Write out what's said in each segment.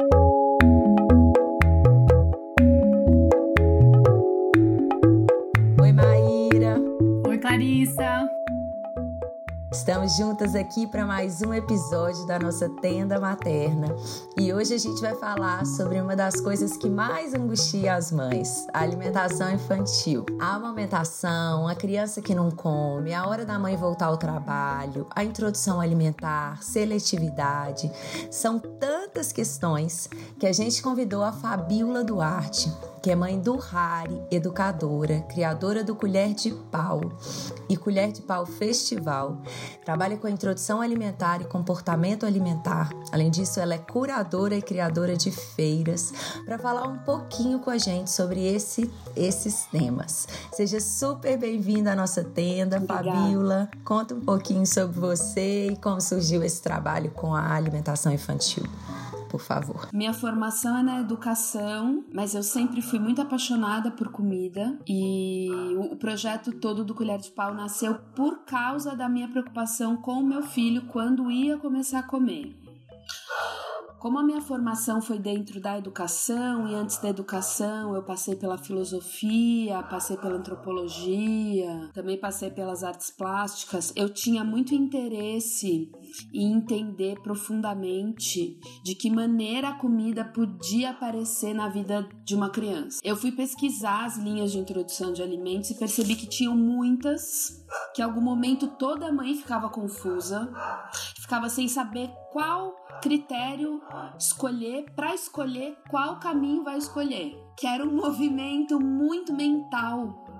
Oi, Maíra. Oi, Clarissa. Estamos juntas aqui para mais um episódio da nossa tenda materna e hoje a gente vai falar sobre uma das coisas que mais angustia as mães: a alimentação infantil. A amamentação, a criança que não come, a hora da mãe voltar ao trabalho, a introdução alimentar, seletividade. São tantas questões que a gente convidou a Fabiola Duarte que é mãe do Rari, educadora, criadora do Colher de Pau e Colher de Pau Festival. Trabalha com a introdução alimentar e comportamento alimentar. Além disso, ela é curadora e criadora de feiras para falar um pouquinho com a gente sobre esse, esses temas. Seja super bem-vinda à nossa tenda, Obrigada. Fabiola. Conta um pouquinho sobre você e como surgiu esse trabalho com a alimentação infantil por favor. Minha formação é na educação, mas eu sempre fui muito apaixonada por comida e o projeto todo do Colher de Pau nasceu por causa da minha preocupação com o meu filho quando ia começar a comer. Como a minha formação foi dentro da educação e antes da educação eu passei pela filosofia, passei pela antropologia, também passei pelas artes plásticas, eu tinha muito interesse em entender profundamente de que maneira a comida podia aparecer na vida de uma criança. Eu fui pesquisar as linhas de introdução de alimentos e percebi que tinham muitas, que em algum momento toda mãe ficava confusa, ficava sem saber qual critério escolher para escolher qual caminho vai escolher. Que era um movimento muito mental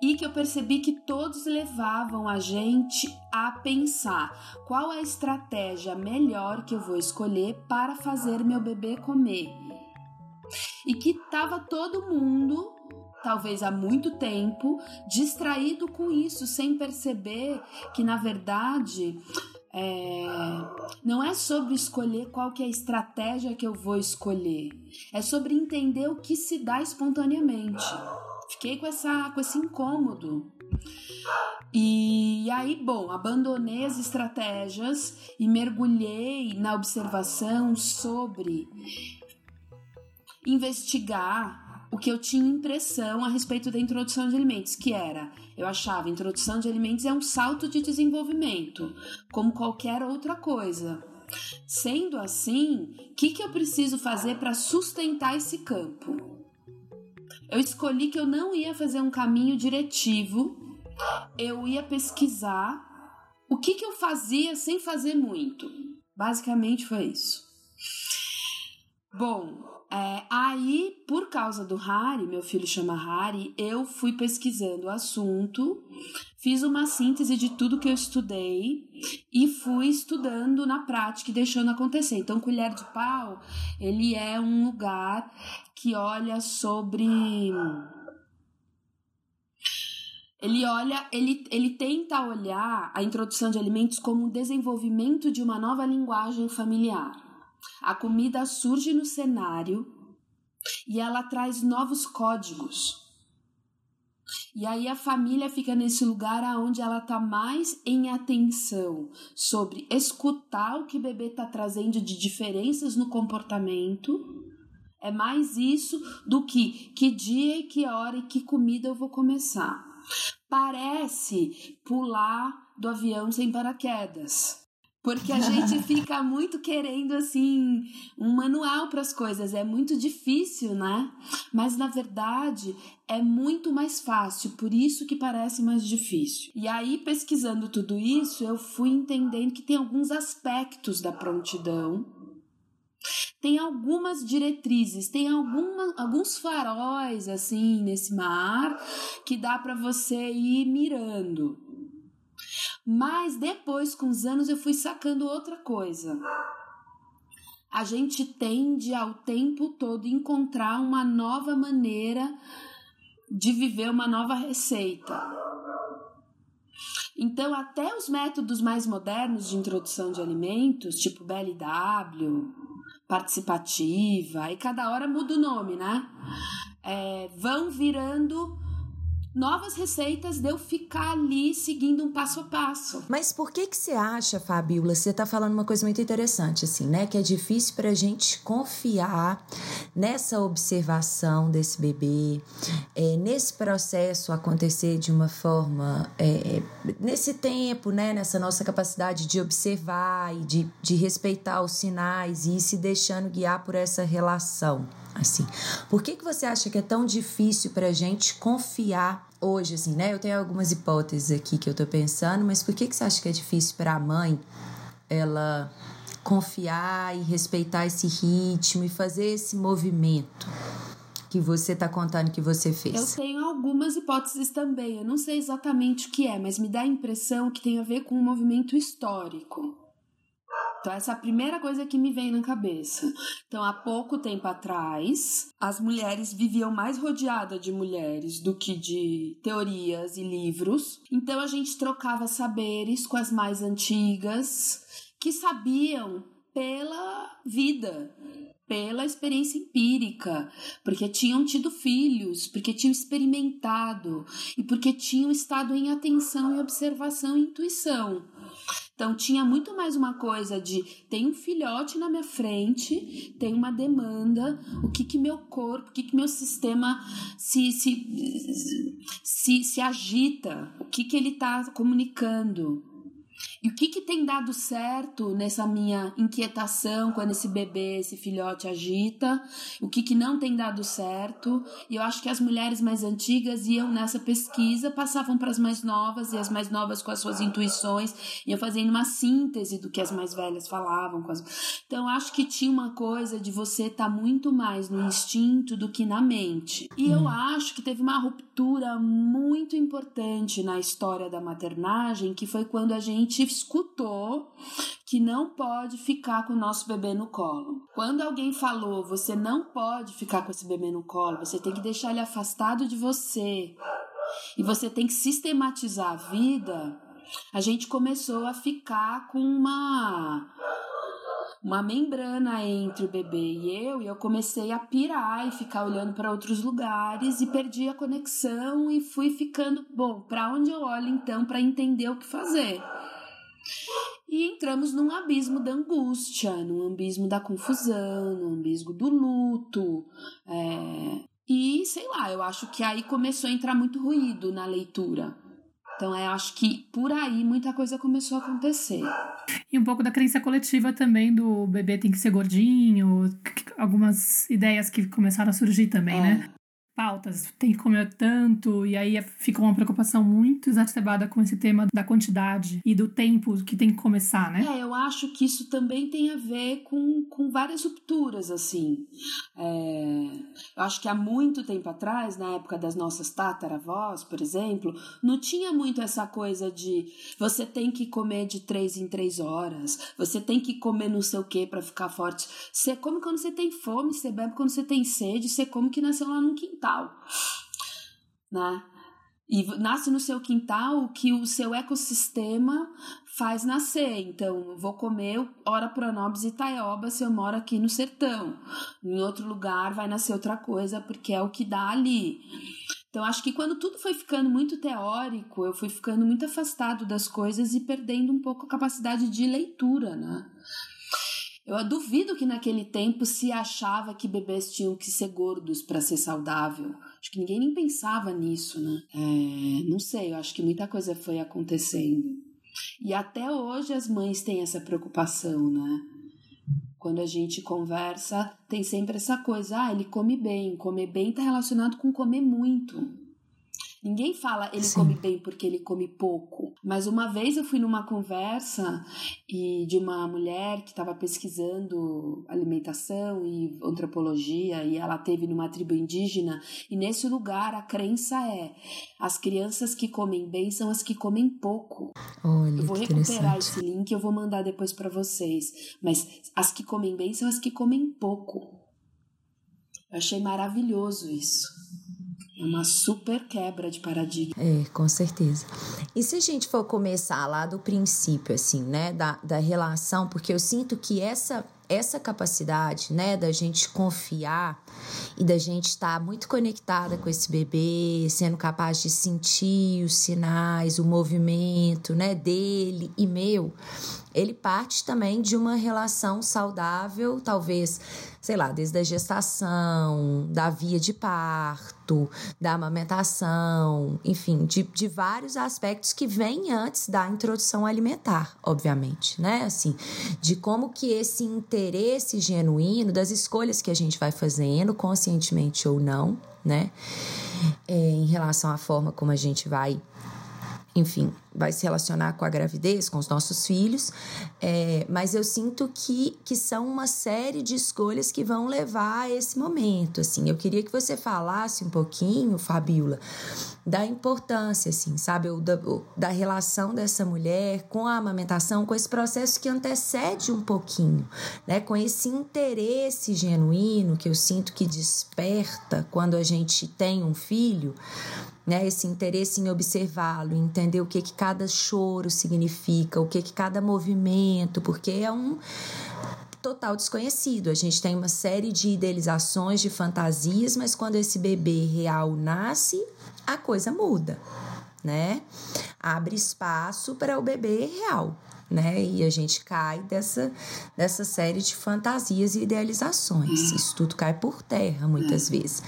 e que eu percebi que todos levavam a gente a pensar qual é a estratégia melhor que eu vou escolher para fazer meu bebê comer. E que tava todo mundo, talvez há muito tempo, distraído com isso, sem perceber que na verdade é, não é sobre escolher qual que é a estratégia que eu vou escolher. É sobre entender o que se dá espontaneamente. Fiquei com, essa, com esse incômodo. E aí, bom, abandonei as estratégias e mergulhei na observação sobre investigar o que eu tinha impressão a respeito da introdução de alimentos, que era, eu achava, introdução de alimentos é um salto de desenvolvimento, como qualquer outra coisa. Sendo assim, o que, que eu preciso fazer para sustentar esse campo? Eu escolhi que eu não ia fazer um caminho diretivo, eu ia pesquisar o que, que eu fazia sem fazer muito. Basicamente foi isso. Bom, é, aí, por causa do Harry, meu filho chama Harry, eu fui pesquisando o assunto, fiz uma síntese de tudo que eu estudei e fui estudando na prática e deixando acontecer. Então, Colher de Pau, ele é um lugar que olha sobre ele olha, ele, ele tenta olhar a introdução de alimentos como um desenvolvimento de uma nova linguagem familiar. A comida surge no cenário e ela traz novos códigos. E aí a família fica nesse lugar aonde ela tá mais em atenção sobre escutar o que o bebê tá trazendo de diferenças no comportamento. É mais isso do que que dia e que hora e que comida eu vou começar. Parece pular do avião sem paraquedas. Porque a gente fica muito querendo, assim, um manual para as coisas. É muito difícil, né? Mas na verdade é muito mais fácil, por isso que parece mais difícil. E aí, pesquisando tudo isso, eu fui entendendo que tem alguns aspectos da prontidão tem algumas diretrizes, tem alguma, alguns faróis assim nesse mar que dá para você ir mirando. Mas depois, com os anos, eu fui sacando outra coisa. A gente tende ao tempo todo encontrar uma nova maneira de viver uma nova receita. Então, até os métodos mais modernos de introdução de alimentos, tipo BLW, participativa, e cada hora muda o nome, né? É, vão virando novas receitas de eu ficar ali seguindo um passo a passo. Mas por que que você acha, Fabiola, você tá falando uma coisa muito interessante, assim, né? Que é difícil pra gente confiar nessa observação desse bebê, é, nesse processo acontecer de uma forma, é, nesse tempo, né? Nessa nossa capacidade de observar e de, de respeitar os sinais e ir se deixando guiar por essa relação assim. Por que, que você acha que é tão difícil para a gente confiar hoje, assim, né? Eu tenho algumas hipóteses aqui que eu tô pensando, mas por que, que você acha que é difícil para a mãe ela confiar e respeitar esse ritmo e fazer esse movimento? que você está contando que você fez? Eu tenho algumas hipóteses também. Eu não sei exatamente o que é, mas me dá a impressão que tem a ver com um movimento histórico. Então, essa é a primeira coisa que me vem na cabeça. Então, há pouco tempo atrás, as mulheres viviam mais rodeadas de mulheres do que de teorias e livros. Então, a gente trocava saberes com as mais antigas, que sabiam pela vida, pela experiência empírica, porque tinham tido filhos, porque tinham experimentado e porque tinham estado em atenção e observação e intuição. Então tinha muito mais uma coisa de tem um filhote na minha frente, tem uma demanda, o que que meu corpo, o que que meu sistema se se, se, se agita, o que que ele está comunicando. E o que, que tem dado certo nessa minha inquietação quando esse bebê, esse filhote agita? O que, que não tem dado certo? E eu acho que as mulheres mais antigas iam nessa pesquisa, passavam para as mais novas, e as mais novas com as suas intuições, iam fazendo uma síntese do que as mais velhas falavam. As... Então acho que tinha uma coisa de você estar tá muito mais no instinto do que na mente. E eu hum. acho que teve uma ruptura muito importante na história da maternagem, que foi quando a gente escutou que não pode ficar com o nosso bebê no colo. Quando alguém falou, você não pode ficar com esse bebê no colo, você tem que deixar ele afastado de você. E você tem que sistematizar a vida. A gente começou a ficar com uma uma membrana entre o bebê e eu, e eu comecei a pirar e ficar olhando para outros lugares e perdi a conexão e fui ficando, bom, para onde eu olho então para entender o que fazer? E entramos num abismo da angústia, num abismo da confusão, num abismo do luto. É... E sei lá, eu acho que aí começou a entrar muito ruído na leitura. Então eu acho que por aí muita coisa começou a acontecer. E um pouco da crença coletiva também do bebê tem que ser gordinho, algumas ideias que começaram a surgir também, é. né? Pautas, tem que comer tanto, e aí fica uma preocupação muito exacerbada com esse tema da quantidade e do tempo que tem que começar, né? É, eu acho que isso também tem a ver com, com várias rupturas, assim. É, eu acho que há muito tempo atrás, na época das nossas tataravós, por exemplo, não tinha muito essa coisa de você tem que comer de três em três horas, você tem que comer não sei o que para ficar forte. Você come quando você tem fome, você bebe quando você tem sede, você come que nasceu lá no quintal quintal, né? E nasce no seu quintal o que o seu ecossistema faz nascer. Então, vou comer ora pronobis e taioba se eu moro aqui no sertão. Em outro lugar vai nascer outra coisa, porque é o que dá ali. Então, acho que quando tudo foi ficando muito teórico, eu fui ficando muito afastado das coisas e perdendo um pouco a capacidade de leitura, né? Eu duvido que naquele tempo se achava que bebês tinham que ser gordos para ser saudável. Acho que ninguém nem pensava nisso, né? É, não sei, eu acho que muita coisa foi acontecendo. E até hoje as mães têm essa preocupação, né? Quando a gente conversa, tem sempre essa coisa, ah, ele come bem. Comer bem está relacionado com comer muito. Ninguém fala ele Sim. come bem porque ele come pouco. Mas uma vez eu fui numa conversa e de uma mulher que estava pesquisando alimentação e antropologia e ela teve numa tribo indígena e nesse lugar a crença é as crianças que comem bem são as que comem pouco. Olha, eu vou recuperar esse link, eu vou mandar depois para vocês. Mas as que comem bem são as que comem pouco. Eu achei maravilhoso isso. É uma super quebra de paradigma. É, com certeza. E se a gente for começar lá do princípio, assim, né, da, da relação, porque eu sinto que essa essa capacidade, né, da gente confiar e da gente estar muito conectada com esse bebê, sendo capaz de sentir os sinais, o movimento, né, dele e meu, ele parte também de uma relação saudável, talvez, sei lá, desde a gestação, da via de parto, da amamentação, enfim, de, de vários aspectos que vêm antes da introdução alimentar, obviamente, né? Assim, de como que esse interesse genuíno, das escolhas que a gente vai fazendo, conscientemente ou não, né? É, em relação à forma como a gente vai enfim, vai se relacionar com a gravidez, com os nossos filhos, é, mas eu sinto que, que são uma série de escolhas que vão levar a esse momento, assim. Eu queria que você falasse um pouquinho, Fabiola, da importância, assim, sabe, da, da relação dessa mulher com a amamentação, com esse processo que antecede um pouquinho, né, com esse interesse genuíno que eu sinto que desperta quando a gente tem um filho, né, esse interesse em observá-lo, entender o que, que cada choro significa, o que, que cada movimento, porque é um total desconhecido. A gente tem uma série de idealizações, de fantasias, mas quando esse bebê real nasce, a coisa muda, né? Abre espaço para o bebê real né? E a gente cai dessa, dessa série de fantasias e idealizações. Isso tudo cai por terra muitas vezes.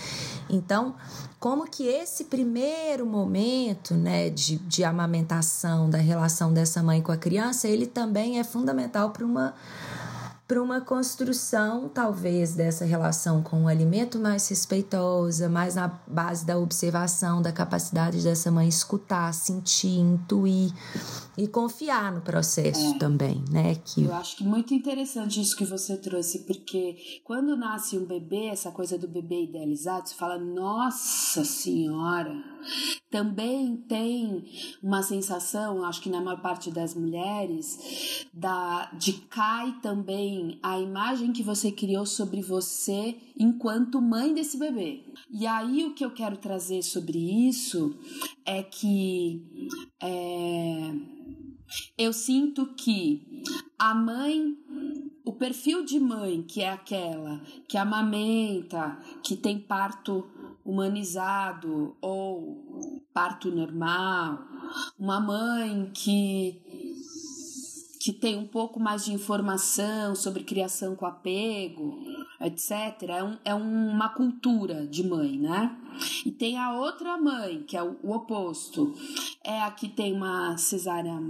Então, como que esse primeiro momento, né, de, de amamentação, da relação dessa mãe com a criança, ele também é fundamental para uma para uma construção, talvez, dessa relação com o alimento mais respeitosa, mais na base da observação, da capacidade dessa mãe escutar, sentir, intuir e confiar no processo é. também, né? Que... Eu acho que muito interessante isso que você trouxe, porque quando nasce um bebê, essa coisa do bebê idealizado, você fala, nossa senhora, também tem uma sensação, acho que na maior parte das mulheres, da, de cai também a imagem que você criou sobre você enquanto mãe desse bebê. E aí o que eu quero trazer sobre isso é que é, eu sinto que a mãe o perfil de mãe, que é aquela que amamenta, que tem parto humanizado ou parto normal, uma mãe que que tem um pouco mais de informação sobre criação com apego, etc., é, um, é uma cultura de mãe, né? E tem a outra mãe, que é o, o oposto, é a que tem uma cesárea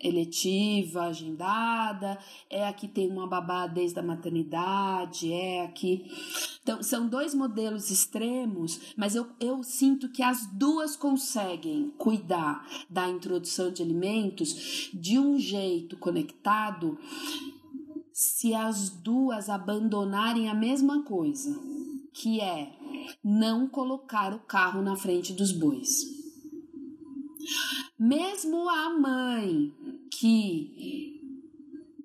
eletiva, agendada, é a que tem uma babá desde a maternidade, é a que. Então, são dois modelos extremos, mas eu, eu sinto que as duas conseguem cuidar da introdução de alimentos de um jeito conectado se as duas abandonarem a mesma coisa, que é não colocar o carro na frente dos bois. Mesmo a mãe que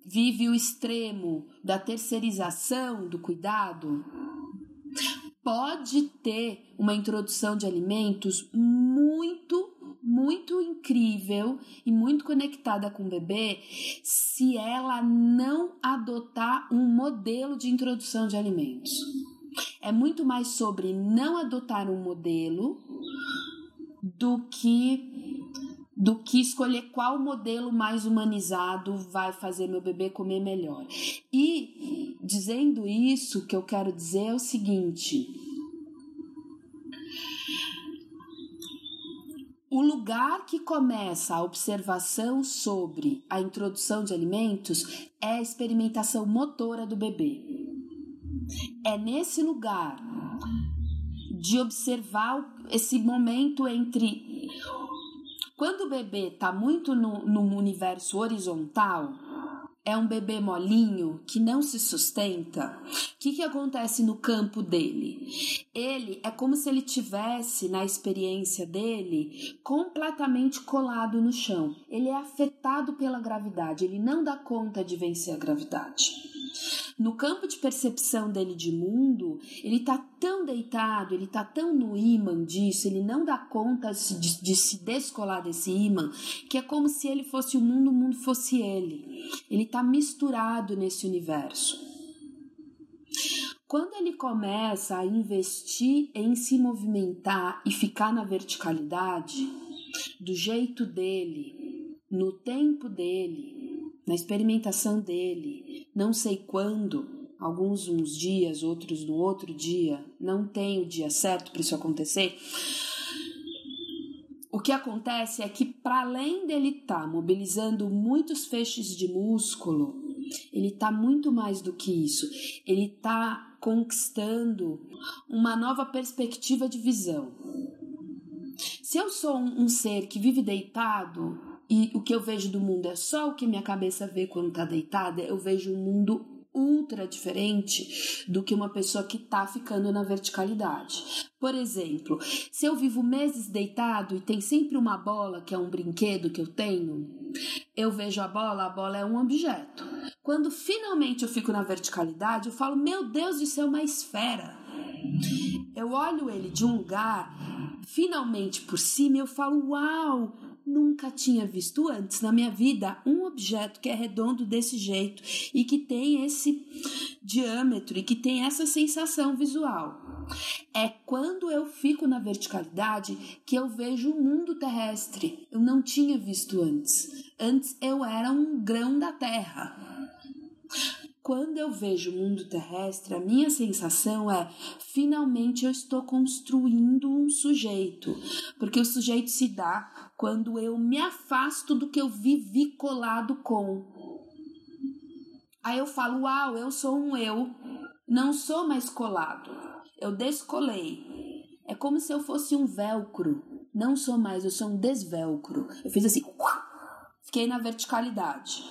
vive o extremo da terceirização do cuidado, pode ter uma introdução de alimentos muito muito incrível e muito conectada com o bebê se ela não adotar um modelo de introdução de alimentos. É muito mais sobre não adotar um modelo do que do que escolher qual modelo mais humanizado vai fazer meu bebê comer melhor. E dizendo isso, o que eu quero dizer é o seguinte: O lugar que começa a observação sobre a introdução de alimentos é a experimentação motora do bebê. É nesse lugar de observar esse momento entre quando o bebê está muito no, no universo horizontal, é um bebê molinho que não se sustenta, o que, que acontece no campo dele? Ele é como se ele tivesse, na experiência dele, completamente colado no chão. Ele é afetado pela gravidade, ele não dá conta de vencer a gravidade. No campo de percepção dele de mundo, ele está tão deitado, ele está tão no imã disso, ele não dá conta de, de, se descolar desse imã, que é como se ele fosse o mundo, o mundo fosse ele. Ele está misturado nesse universo. Quando ele começa a investir em se movimentar e ficar na verticalidade, do jeito dele, no tempo dele, na experimentação dele, não sei quando, alguns uns dias, outros no outro dia, não tem o dia certo para isso acontecer. O que acontece é que, para além dele estar tá mobilizando muitos feixes de músculo, ele está muito mais do que isso. Ele está conquistando uma nova perspectiva de visão. Se eu sou um, um ser que vive deitado e o que eu vejo do mundo é só o que minha cabeça vê quando está deitada, eu vejo um mundo ultra diferente do que uma pessoa que tá ficando na verticalidade. Por exemplo, se eu vivo meses deitado e tem sempre uma bola, que é um brinquedo que eu tenho, eu vejo a bola, a bola é um objeto. Quando finalmente eu fico na verticalidade, eu falo: Meu Deus, isso é uma esfera. Eu olho ele de um lugar, finalmente por cima, eu falo: Uau, nunca tinha visto antes na minha vida um objeto que é redondo desse jeito e que tem esse diâmetro e que tem essa sensação visual. É quando eu fico na verticalidade que eu vejo o mundo terrestre. Eu não tinha visto antes. Antes eu era um grão da terra. Quando eu vejo o mundo terrestre, a minha sensação é finalmente eu estou construindo um sujeito, porque o sujeito se dá quando eu me afasto do que eu vivi colado com. Aí eu falo, uau, eu sou um eu, não sou mais colado, eu descolei. É como se eu fosse um velcro, não sou mais, eu sou um desvelcro. Eu fiz assim, fiquei na verticalidade.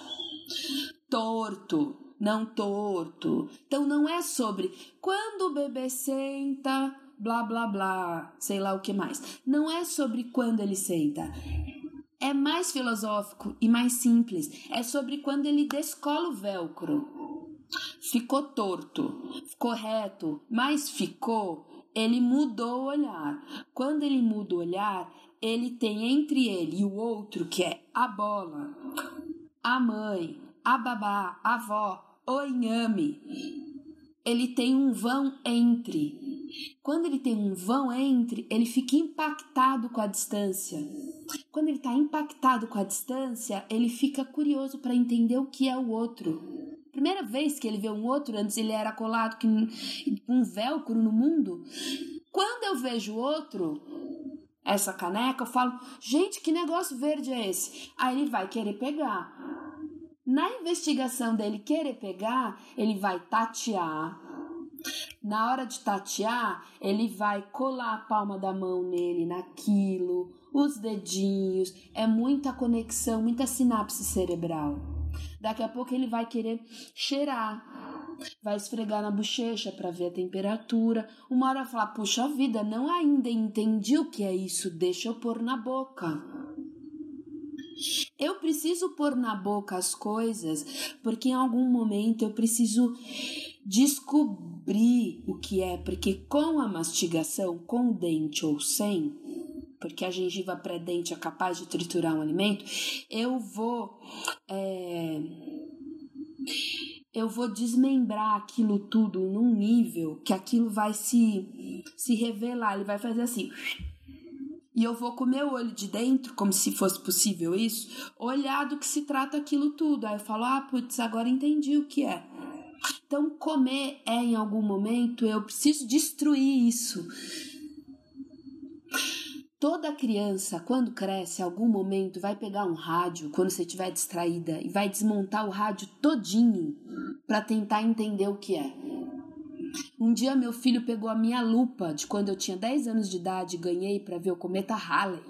Torto, não torto. Então não é sobre quando o bebê senta, blá blá blá, sei lá o que mais. Não é sobre quando ele senta. É mais filosófico e mais simples. É sobre quando ele descola o velcro. Ficou torto, ficou reto, mas ficou. Ele mudou o olhar. Quando ele muda o olhar, ele tem entre ele e o outro, que é a bola, a mãe, a babá, a avó, o inhame, ele tem um vão entre. Quando ele tem um vão entre, ele fica impactado com a distância. Quando ele está impactado com a distância, ele fica curioso para entender o que é o outro. Primeira vez que ele vê um outro, antes ele era colado com um velcro no mundo. Quando eu vejo outro, essa caneca, eu falo, gente, que negócio verde é esse? Aí ele vai querer pegar. Na investigação dele querer pegar, ele vai tatear. Na hora de tatear, ele vai colar a palma da mão nele, naquilo, os dedinhos. É muita conexão, muita sinapse cerebral. Daqui a pouco ele vai querer cheirar. Vai esfregar na bochecha para ver a temperatura. Uma hora falar: Puxa vida, não ainda entendi o que é isso, deixa eu pôr na boca. Eu preciso pôr na boca as coisas porque em algum momento eu preciso descobrir o que é, porque com a mastigação, com dente ou sem, porque a gengiva pré-dente é capaz de triturar um alimento, eu vou. É, eu vou desmembrar aquilo tudo num nível que aquilo vai se, se revelar, ele vai fazer assim e eu vou com o meu olho de dentro, como se fosse possível isso, olhar do que se trata aquilo tudo. Aí eu falo, ah, putz, agora entendi o que é. Então, comer é em algum momento, eu preciso destruir isso. Toda criança, quando cresce, em algum momento vai pegar um rádio, quando você estiver distraída, e vai desmontar o rádio todinho para tentar entender o que é. Um dia meu filho pegou a minha lupa de quando eu tinha 10 anos de idade e ganhei para ver o cometa Halley.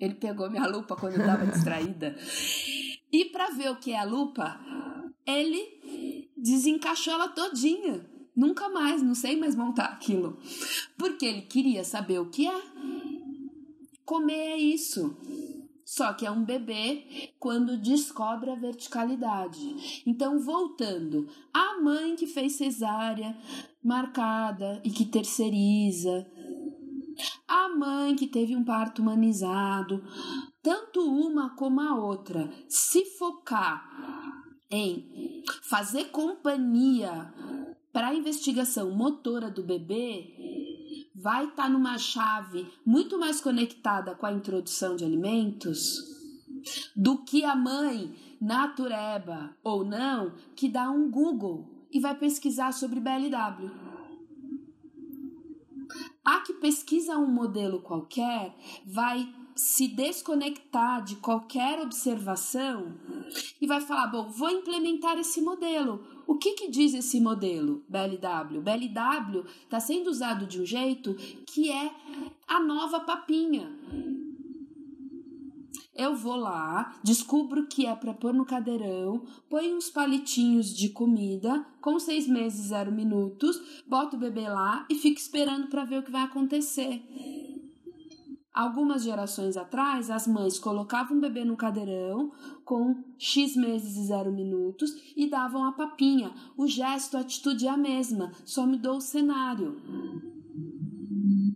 Ele pegou minha lupa quando eu estava distraída. E para ver o que é a lupa, ele desencaixou ela todinha. Nunca mais, não sei mais montar aquilo. Porque ele queria saber o que é. Comer é isso. Só que é um bebê quando descobre a verticalidade. Então, voltando, a mãe que fez cesárea marcada e que terceiriza, a mãe que teve um parto humanizado, tanto uma como a outra, se focar em fazer companhia para a investigação motora do bebê, vai estar tá numa chave muito mais conectada com a introdução de alimentos do que a mãe natureba ou não que dá um Google e vai pesquisar sobre BLW. A que pesquisa um modelo qualquer vai se desconectar de qualquer observação e vai falar: bom, vou implementar esse modelo. O que, que diz esse modelo BLW? BLW está sendo usado de um jeito que é a nova papinha. Eu vou lá, descubro que é para pôr no cadeirão, põe uns palitinhos de comida com seis meses, zero minutos, boto o bebê lá e fico esperando para ver o que vai acontecer. Algumas gerações atrás, as mães colocavam o bebê no cadeirão com X meses e zero minutos e davam a papinha. O gesto, a atitude é a mesma, só mudou o cenário.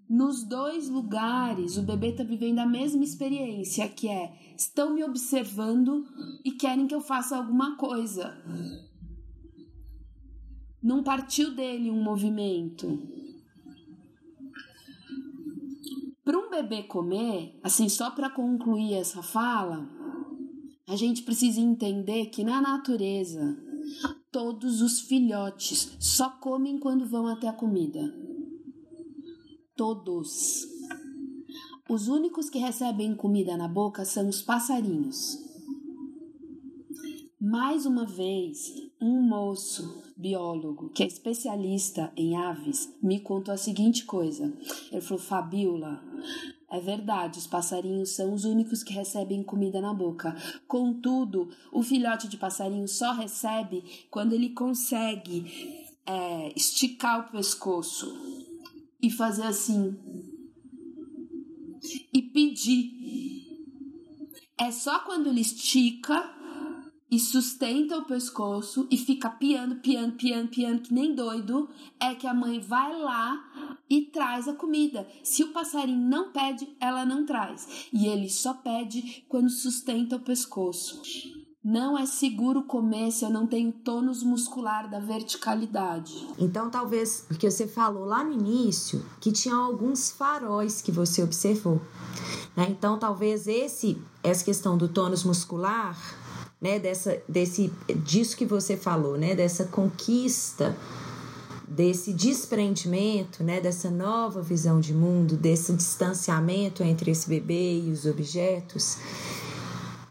Nos dois lugares, o bebê está vivendo a mesma experiência, que é estão me observando e querem que eu faça alguma coisa. Não partiu dele um movimento. Para um bebê comer, assim, só para concluir essa fala, a gente precisa entender que na natureza todos os filhotes só comem quando vão até a comida. Todos. Os únicos que recebem comida na boca são os passarinhos. Mais uma vez, um moço biólogo que é especialista em aves me contou a seguinte coisa. Ele falou: Fabiola, é verdade, os passarinhos são os únicos que recebem comida na boca. Contudo, o filhote de passarinho só recebe quando ele consegue é, esticar o pescoço e fazer assim e pedir. É só quando ele estica e sustenta o pescoço e fica piando, piando, piando, piando, que nem doido, é que a mãe vai lá e traz a comida. Se o passarinho não pede, ela não traz. E ele só pede quando sustenta o pescoço. Não é seguro comer se eu não tenho tônus muscular da verticalidade. Então, talvez, porque você falou lá no início que tinha alguns faróis que você observou. Né? Então, talvez esse, essa questão do tônus muscular né, dessa, desse, disso que você falou, né, dessa conquista, desse desprendimento, né, dessa nova visão de mundo, desse distanciamento entre esse bebê e os objetos,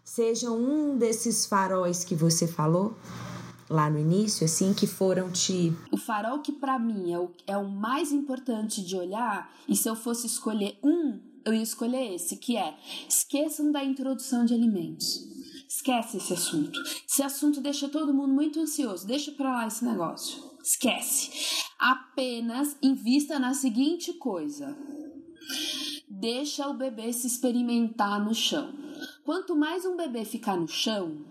seja um desses faróis que você falou lá no início, assim, que foram te. O farol que para mim é o, é o mais importante de olhar, e se eu fosse escolher um, eu ia escolher esse, que é esqueçam da introdução de alimentos. Esquece esse assunto. Esse assunto deixa todo mundo muito ansioso. Deixa para lá esse negócio. Esquece. Apenas invista na seguinte coisa: deixa o bebê se experimentar no chão. Quanto mais um bebê ficar no chão,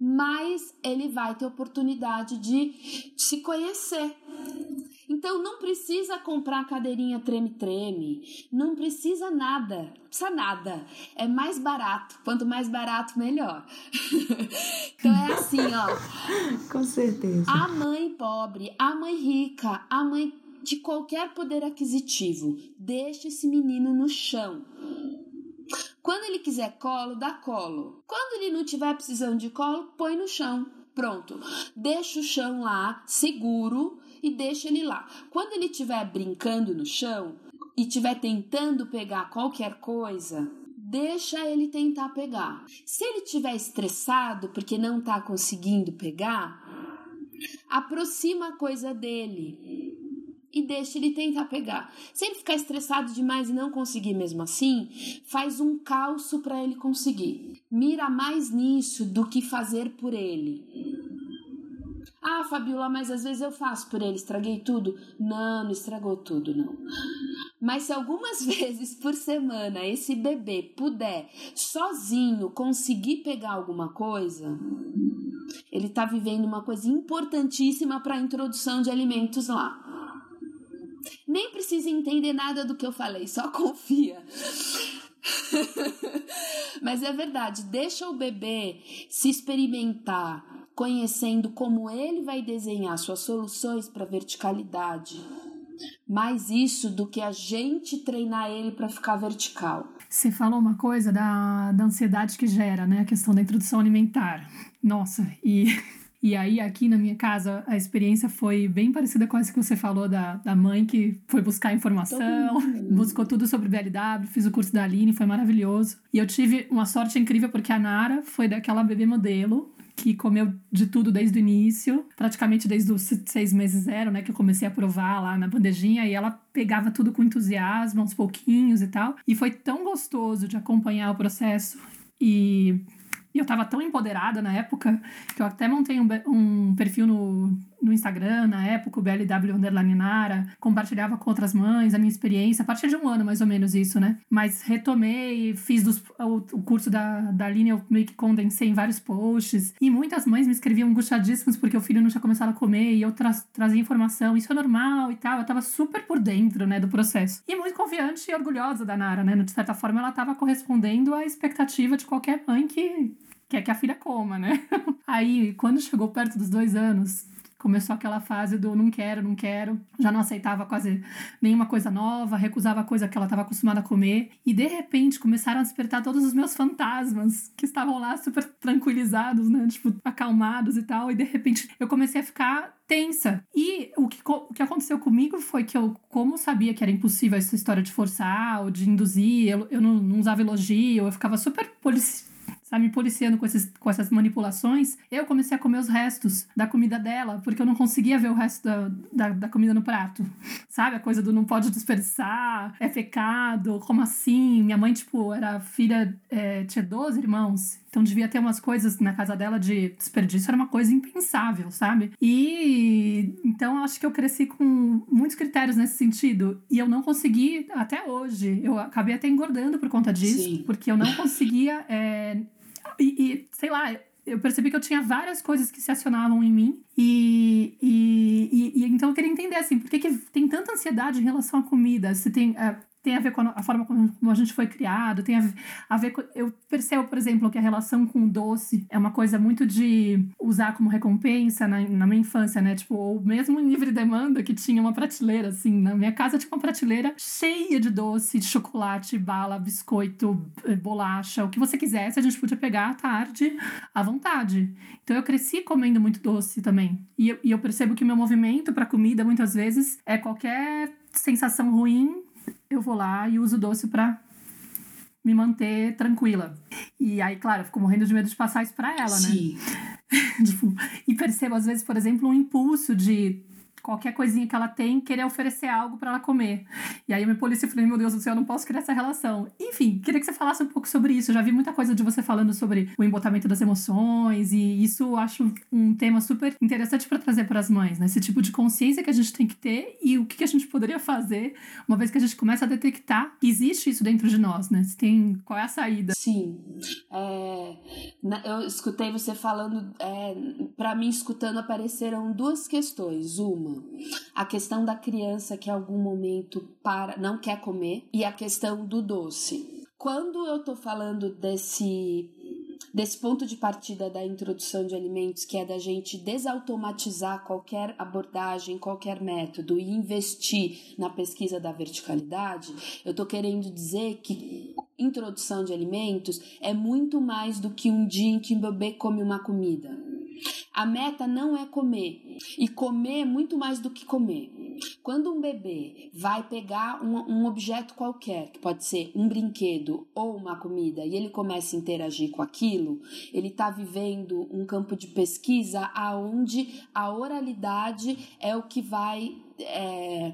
mais ele vai ter oportunidade de se conhecer. Então não precisa comprar cadeirinha treme-treme, não precisa nada, não precisa nada. É mais barato, quanto mais barato, melhor. então é assim, ó. Com certeza. A mãe pobre, a mãe rica, a mãe de qualquer poder aquisitivo, deixa esse menino no chão. Quando ele quiser colo, dá colo. Quando ele não tiver precisando de colo, põe no chão. Pronto. Deixa o chão lá, seguro, e deixa ele lá. Quando ele estiver brincando no chão e estiver tentando pegar qualquer coisa, deixa ele tentar pegar. Se ele estiver estressado porque não está conseguindo pegar, aproxima a coisa dele e deixa ele tentar pegar. Se ele ficar estressado demais e não conseguir mesmo assim, faz um calço para ele conseguir. Mira mais nisso do que fazer por ele. Ah, Fabiola, mas às vezes eu faço por ele, estraguei tudo. Não, não estragou tudo, não. Mas se algumas vezes por semana esse bebê puder sozinho conseguir pegar alguma coisa, ele está vivendo uma coisa importantíssima para a introdução de alimentos lá. Nem precisa entender nada do que eu falei, só confia. Mas é verdade, deixa o bebê se experimentar conhecendo como ele vai desenhar suas soluções para verticalidade. Mais isso do que a gente treinar ele para ficar vertical. Você falou uma coisa da, da ansiedade que gera, né? A questão da introdução alimentar. Nossa, e e aí, aqui na minha casa, a experiência foi bem parecida com essa que você falou da, da mãe que foi buscar informação, buscou tudo sobre BLW, fiz o curso da Aline, foi maravilhoso. E eu tive uma sorte incrível porque a Nara foi daquela bebê modelo que comeu de tudo desde o início, praticamente desde os seis meses zero, né? Que eu comecei a provar lá na bandejinha e ela pegava tudo com entusiasmo, aos pouquinhos e tal. E foi tão gostoso de acompanhar o processo e e eu tava tão empoderada na época que eu até montei um, um perfil no, no Instagram, na época, o BLW Underline Nara, compartilhava com outras mães a minha experiência, a partir de um ano mais ou menos isso, né? Mas retomei, fiz dos, o, o, curso da, da linha, eu meio que condensei em vários posts, e muitas mães me escreviam angustiadíssimas porque o filho não tinha começado a comer, e eu tra trazia informação, isso é normal e tal, eu tava super por dentro, né, do processo. E muito confiante e orgulhosa da Nara, né? De certa forma, ela tava correspondendo à expectativa de qualquer mãe que quer que a filha coma, né? Aí, quando chegou perto dos dois anos, começou aquela fase do não quero, não quero, já não aceitava quase nenhuma coisa nova, recusava a coisa que ela estava acostumada a comer, e de repente começaram a despertar todos os meus fantasmas que estavam lá super tranquilizados, né, tipo, acalmados e tal, e de repente eu comecei a ficar tensa. E o que, o que aconteceu comigo foi que eu, como sabia que era impossível essa história de forçar ou de induzir, eu, eu não, não usava elogio, eu ficava super polici tá me policiando com, esses, com essas manipulações, eu comecei a comer os restos da comida dela, porque eu não conseguia ver o resto da, da, da comida no prato. Sabe? A coisa do não pode desperdiçar, é pecado, como assim? Minha mãe, tipo, era filha, é, tinha 12 irmãos. Então devia ter umas coisas na casa dela de desperdício, era uma coisa impensável, sabe? E então acho que eu cresci com muitos critérios nesse sentido. E eu não consegui, até hoje, eu acabei até engordando por conta disso, Sim. porque eu não conseguia é, e, e, sei lá, eu percebi que eu tinha várias coisas que se acionavam em mim. E, e, e, e então eu queria entender, assim, por que, que tem tanta ansiedade em relação à comida? Se tem. Uh, tem a ver com a forma como a gente foi criado, tem a ver com. Eu percebo, por exemplo, que a relação com o doce é uma coisa muito de usar como recompensa na, na minha infância, né? Tipo, ou mesmo em livre demanda, que tinha uma prateleira, assim. Na minha casa tinha uma prateleira cheia de doce, de chocolate, bala, biscoito, eh, bolacha, o que você quisesse, a gente podia pegar à tarde à vontade. Então eu cresci comendo muito doce também. E eu, e eu percebo que meu movimento para comida, muitas vezes, é qualquer sensação ruim eu vou lá e uso doce para me manter tranquila. E aí, claro, eu fico morrendo de medo de passar isso para ela, né? Sim. né? tipo, e percebo, às vezes, por exemplo, um impulso de qualquer coisinha que ela tem, querer oferecer algo para ela comer. E aí eu me policiei e falei, meu Deus do céu, eu não posso criar essa relação. Enfim, queria que você falasse um pouco sobre isso. Eu já vi muita coisa de você falando sobre o embotamento das emoções e isso eu acho um tema super interessante para trazer para as mães, né? Esse tipo de consciência que a gente tem que ter e o que a gente poderia fazer uma vez que a gente começa a detectar que existe isso dentro de nós, né? Se tem, qual é a saída? Sim. É, eu escutei você falando, é, para mim, escutando, apareceram duas questões. Uma, a questão da criança que em algum momento para, não quer comer e a questão do doce. Quando eu tô falando desse desse ponto de partida da introdução de alimentos, que é da gente desautomatizar qualquer abordagem, qualquer método e investir na pesquisa da verticalidade, eu estou querendo dizer que introdução de alimentos é muito mais do que um dia em que o bebê come uma comida. A meta não é comer. E comer é muito mais do que comer. Quando um bebê vai pegar um, um, objeto qualquer, que pode ser um brinquedo ou uma comida, e ele começa a interagir com aquilo, ele está vivendo um campo de pesquisa aonde a oralidade é o que vai é,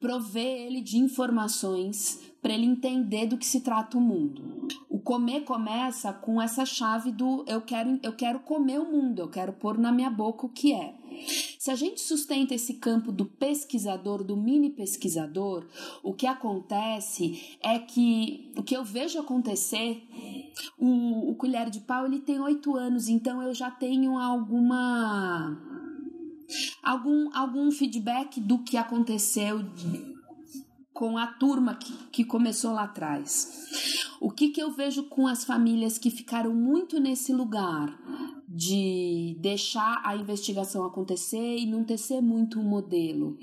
prover ele de informações para ele entender do que se trata o mundo. Comer começa com essa chave do eu quero, eu quero comer o mundo, eu quero pôr na minha boca o que é. Se a gente sustenta esse campo do pesquisador, do mini pesquisador, o que acontece é que o que eu vejo acontecer, o, o colher de pau ele tem oito anos, então eu já tenho alguma algum, algum feedback do que aconteceu com a turma que, que começou lá atrás. O que, que eu vejo com as famílias que ficaram muito nesse lugar de deixar a investigação acontecer e não tecer muito um modelo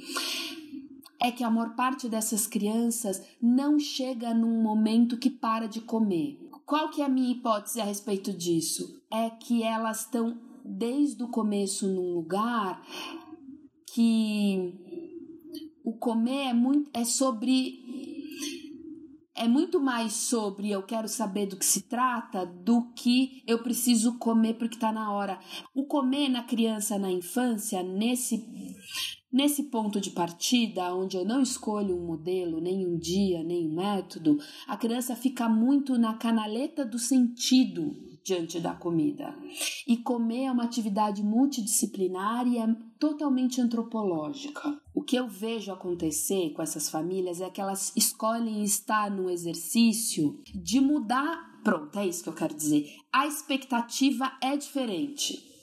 é que a maior parte dessas crianças não chega num momento que para de comer. Qual que é a minha hipótese a respeito disso? É que elas estão desde o começo num lugar que o comer é muito é sobre é muito mais sobre eu quero saber do que se trata do que eu preciso comer porque está na hora. O comer na criança, na infância, nesse Nesse ponto de partida, onde eu não escolho um modelo, nem um dia, nem um método, a criança fica muito na canaleta do sentido diante da comida. E comer é uma atividade multidisciplinar e é totalmente antropológica. O que eu vejo acontecer com essas famílias é que elas escolhem estar no exercício de mudar. Pronto, é isso que eu quero dizer. A expectativa é diferente.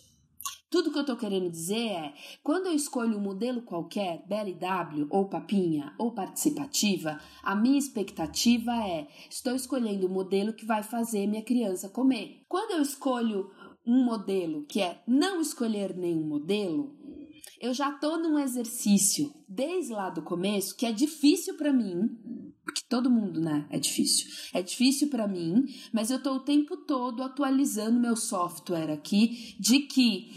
Tudo que eu estou querendo dizer é, quando eu escolho um modelo qualquer, BLW ou papinha ou participativa, a minha expectativa é, estou escolhendo o um modelo que vai fazer minha criança comer. Quando eu escolho um modelo que é não escolher nenhum modelo, eu já estou num exercício desde lá do começo que é difícil para mim, porque todo mundo, né, é difícil. É difícil para mim, mas eu tô o tempo todo atualizando meu software aqui de que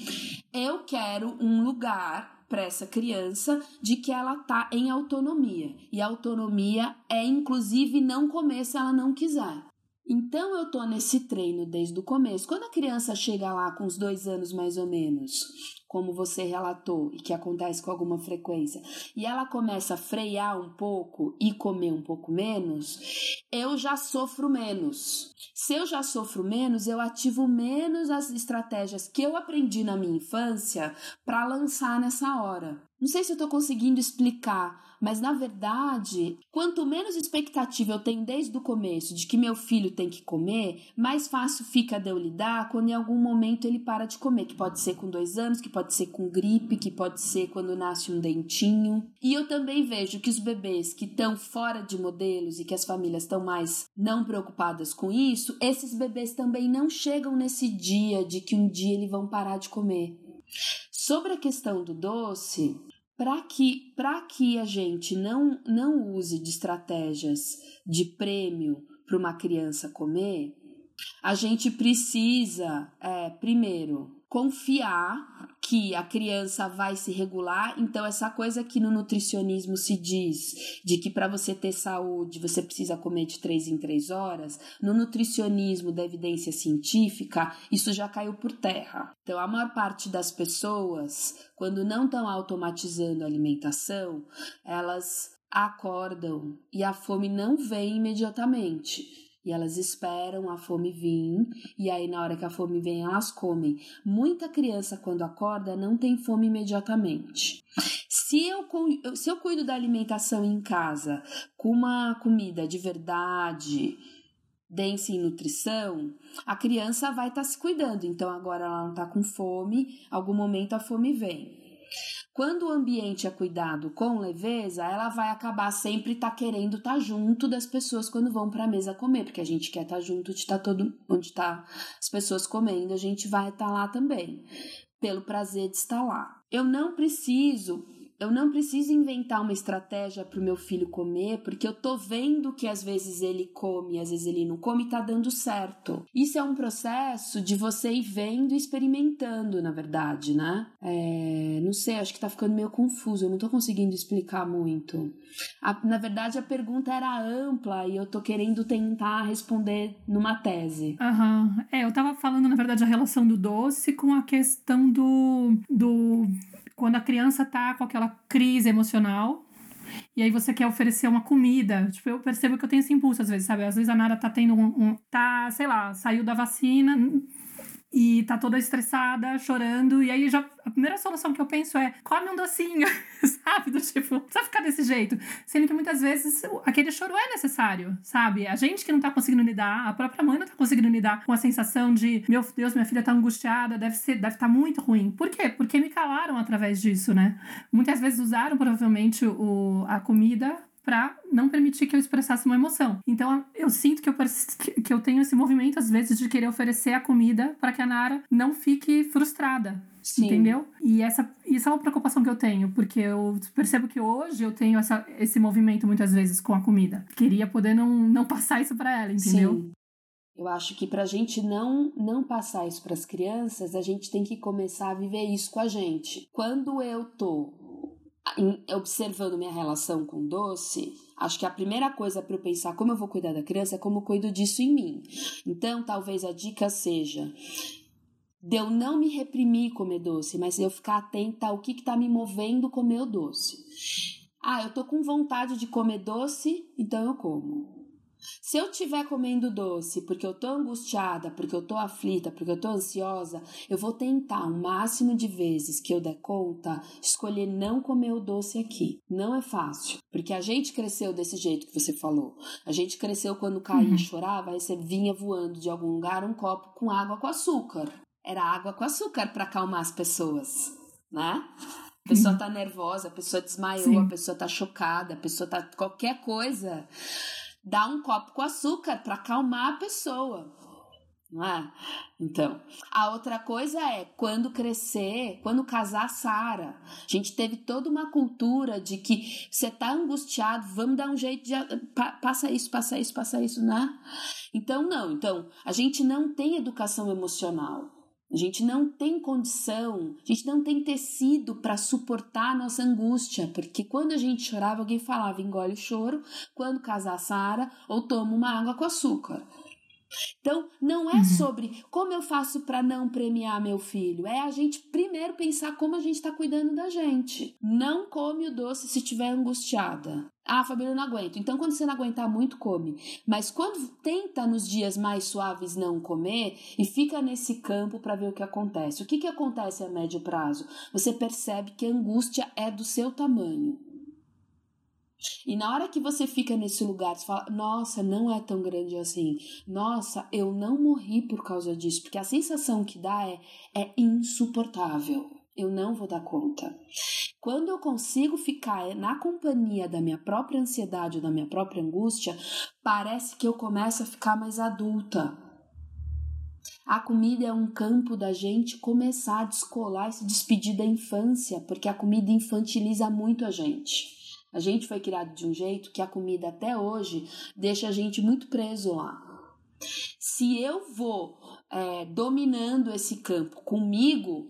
eu quero um lugar para essa criança de que ela tá em autonomia. E autonomia é inclusive não comer se ela não quiser. Então eu tô nesse treino desde o começo. Quando a criança chega lá com os dois anos mais ou menos, como você relatou e que acontece com alguma frequência, e ela começa a frear um pouco e comer um pouco menos, eu já sofro menos. Se eu já sofro menos, eu ativo menos as estratégias que eu aprendi na minha infância para lançar nessa hora. Não sei se eu estou conseguindo explicar, mas na verdade, quanto menos expectativa eu tenho desde o começo de que meu filho tem que comer, mais fácil fica de eu lidar quando em algum momento ele para de comer, que pode ser com dois anos, que pode ser com gripe, que pode ser quando nasce um dentinho. E eu também vejo que os bebês que estão fora de modelos e que as famílias estão mais não preocupadas com isso, esses bebês também não chegam nesse dia de que um dia eles vão parar de comer. Sobre a questão do doce, para que, que a gente não, não use de estratégias de prêmio para uma criança comer, a gente precisa, é, primeiro, confiar que a criança vai se regular. Então, essa coisa que no nutricionismo se diz de que para você ter saúde você precisa comer de três em três horas, no nutricionismo da evidência científica, isso já caiu por terra. Então, a maior parte das pessoas, quando não estão automatizando a alimentação, elas acordam e a fome não vem imediatamente. E elas esperam a fome vir, e aí na hora que a fome vem, elas comem. Muita criança, quando acorda, não tem fome imediatamente. Se eu, se eu cuido da alimentação em casa com uma comida de verdade, densa em nutrição, a criança vai estar tá se cuidando. Então agora ela não está com fome, algum momento a fome vem. Quando o ambiente é cuidado com leveza, ela vai acabar sempre estar tá querendo estar tá junto das pessoas quando vão para a mesa comer, porque a gente quer estar tá junto de estar tá todo onde está as pessoas comendo, a gente vai estar tá lá também, pelo prazer de estar lá. Eu não preciso eu não preciso inventar uma estratégia para o meu filho comer, porque eu tô vendo que às vezes ele come, às vezes ele não come e tá dando certo. Isso é um processo de você ir vendo e experimentando, na verdade, né? É, não sei, acho que tá ficando meio confuso, eu não tô conseguindo explicar muito. A, na verdade, a pergunta era ampla e eu tô querendo tentar responder numa tese. Aham. Uhum. É, eu tava falando, na verdade, a relação do doce com a questão do. do quando a criança tá com aquela crise emocional e aí você quer oferecer uma comida. Tipo, eu percebo que eu tenho esse impulso às vezes, sabe? Às vezes a Nara tá tendo um, um tá, sei lá, saiu da vacina, e tá toda estressada, chorando. E aí já a primeira solução que eu penso é come um docinho, sabe? Do tipo, precisa ficar desse jeito. Sendo que muitas vezes aquele choro é necessário, sabe? A gente que não tá conseguindo lidar, a própria mãe não tá conseguindo lidar com a sensação de meu Deus, minha filha tá angustiada, deve ser, deve estar tá muito ruim. Por quê? Porque me calaram através disso, né? Muitas vezes usaram provavelmente o, a comida para não permitir que eu expressasse uma emoção. Então eu sinto que eu, que eu tenho esse movimento às vezes de querer oferecer a comida para que a Nara não fique frustrada. Sim. Entendeu? E essa, isso é uma preocupação que eu tenho, porque eu percebo que hoje eu tenho essa, esse movimento muitas vezes com a comida. Queria poder não, não passar isso para ela, entendeu? Sim. Eu acho que para a gente não não passar isso para as crianças, a gente tem que começar a viver isso com a gente. Quando eu tô observando minha relação com doce, acho que a primeira coisa para eu pensar como eu vou cuidar da criança é como eu cuido disso em mim. Então, talvez a dica seja de eu não me reprimir comer doce, mas eu ficar atenta ao que está me movendo comer o doce. Ah, eu tô com vontade de comer doce, então eu como. Se eu estiver comendo doce porque eu tô angustiada, porque eu tô aflita, porque eu tô ansiosa, eu vou tentar o máximo de vezes que eu der conta escolher não comer o doce aqui. Não é fácil, porque a gente cresceu desse jeito que você falou. A gente cresceu quando caía uhum. e chorava, aí você vinha voando de algum lugar um copo com água com açúcar. Era água com açúcar para acalmar as pessoas, né? A pessoa uhum. tá nervosa, a pessoa desmaiou, Sim. a pessoa tá chocada, a pessoa tá qualquer coisa dá um copo com açúcar para acalmar a pessoa. Não é? Então, a outra coisa é quando crescer, quando casar Sara. A gente teve toda uma cultura de que você tá angustiado, vamos dar um jeito de passa isso, passa isso, passa isso, né? Então não, então a gente não tem educação emocional. A gente não tem condição, a gente não tem tecido para suportar a nossa angústia, porque quando a gente chorava, alguém falava engole o choro, quando casar Sara, ou toma uma água com açúcar. Então, não é uhum. sobre como eu faço para não premiar meu filho, é a gente primeiro pensar como a gente está cuidando da gente. Não come o doce se estiver angustiada. Ah, Fabíola, eu não aguento. Então, quando você não aguentar muito, come. Mas quando tenta nos dias mais suaves não comer e fica nesse campo para ver o que acontece. O que, que acontece a médio prazo? Você percebe que a angústia é do seu tamanho. E na hora que você fica nesse lugar, você fala: Nossa, não é tão grande assim. Nossa, eu não morri por causa disso. Porque a sensação que dá é, é insuportável. Eu não vou dar conta. Quando eu consigo ficar na companhia da minha própria ansiedade ou da minha própria angústia, parece que eu começo a ficar mais adulta. A comida é um campo da gente começar a descolar e se despedir da infância, porque a comida infantiliza muito a gente. A gente foi criado de um jeito que a comida até hoje deixa a gente muito preso lá. Se eu vou é, dominando esse campo comigo,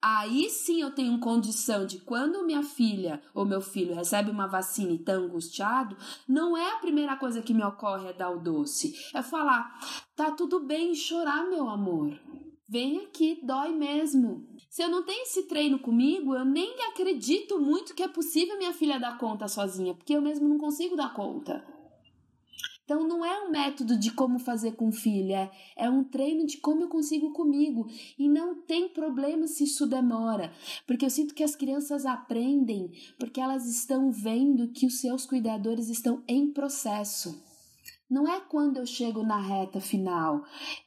aí sim eu tenho condição de quando minha filha ou meu filho recebe uma vacina e está angustiado, não é a primeira coisa que me ocorre é dar o doce. É falar, tá tudo bem chorar, meu amor. Vem aqui, dói mesmo. Se eu não tenho esse treino comigo, eu nem acredito muito que é possível minha filha dar conta sozinha, porque eu mesmo não consigo dar conta. Então não é um método de como fazer com filha, é, um treino de como eu consigo comigo. E não tem problema se isso demora, porque eu sinto que as crianças aprendem porque elas estão vendo que os seus cuidadores estão em processo. Não é quando eu chego na reta final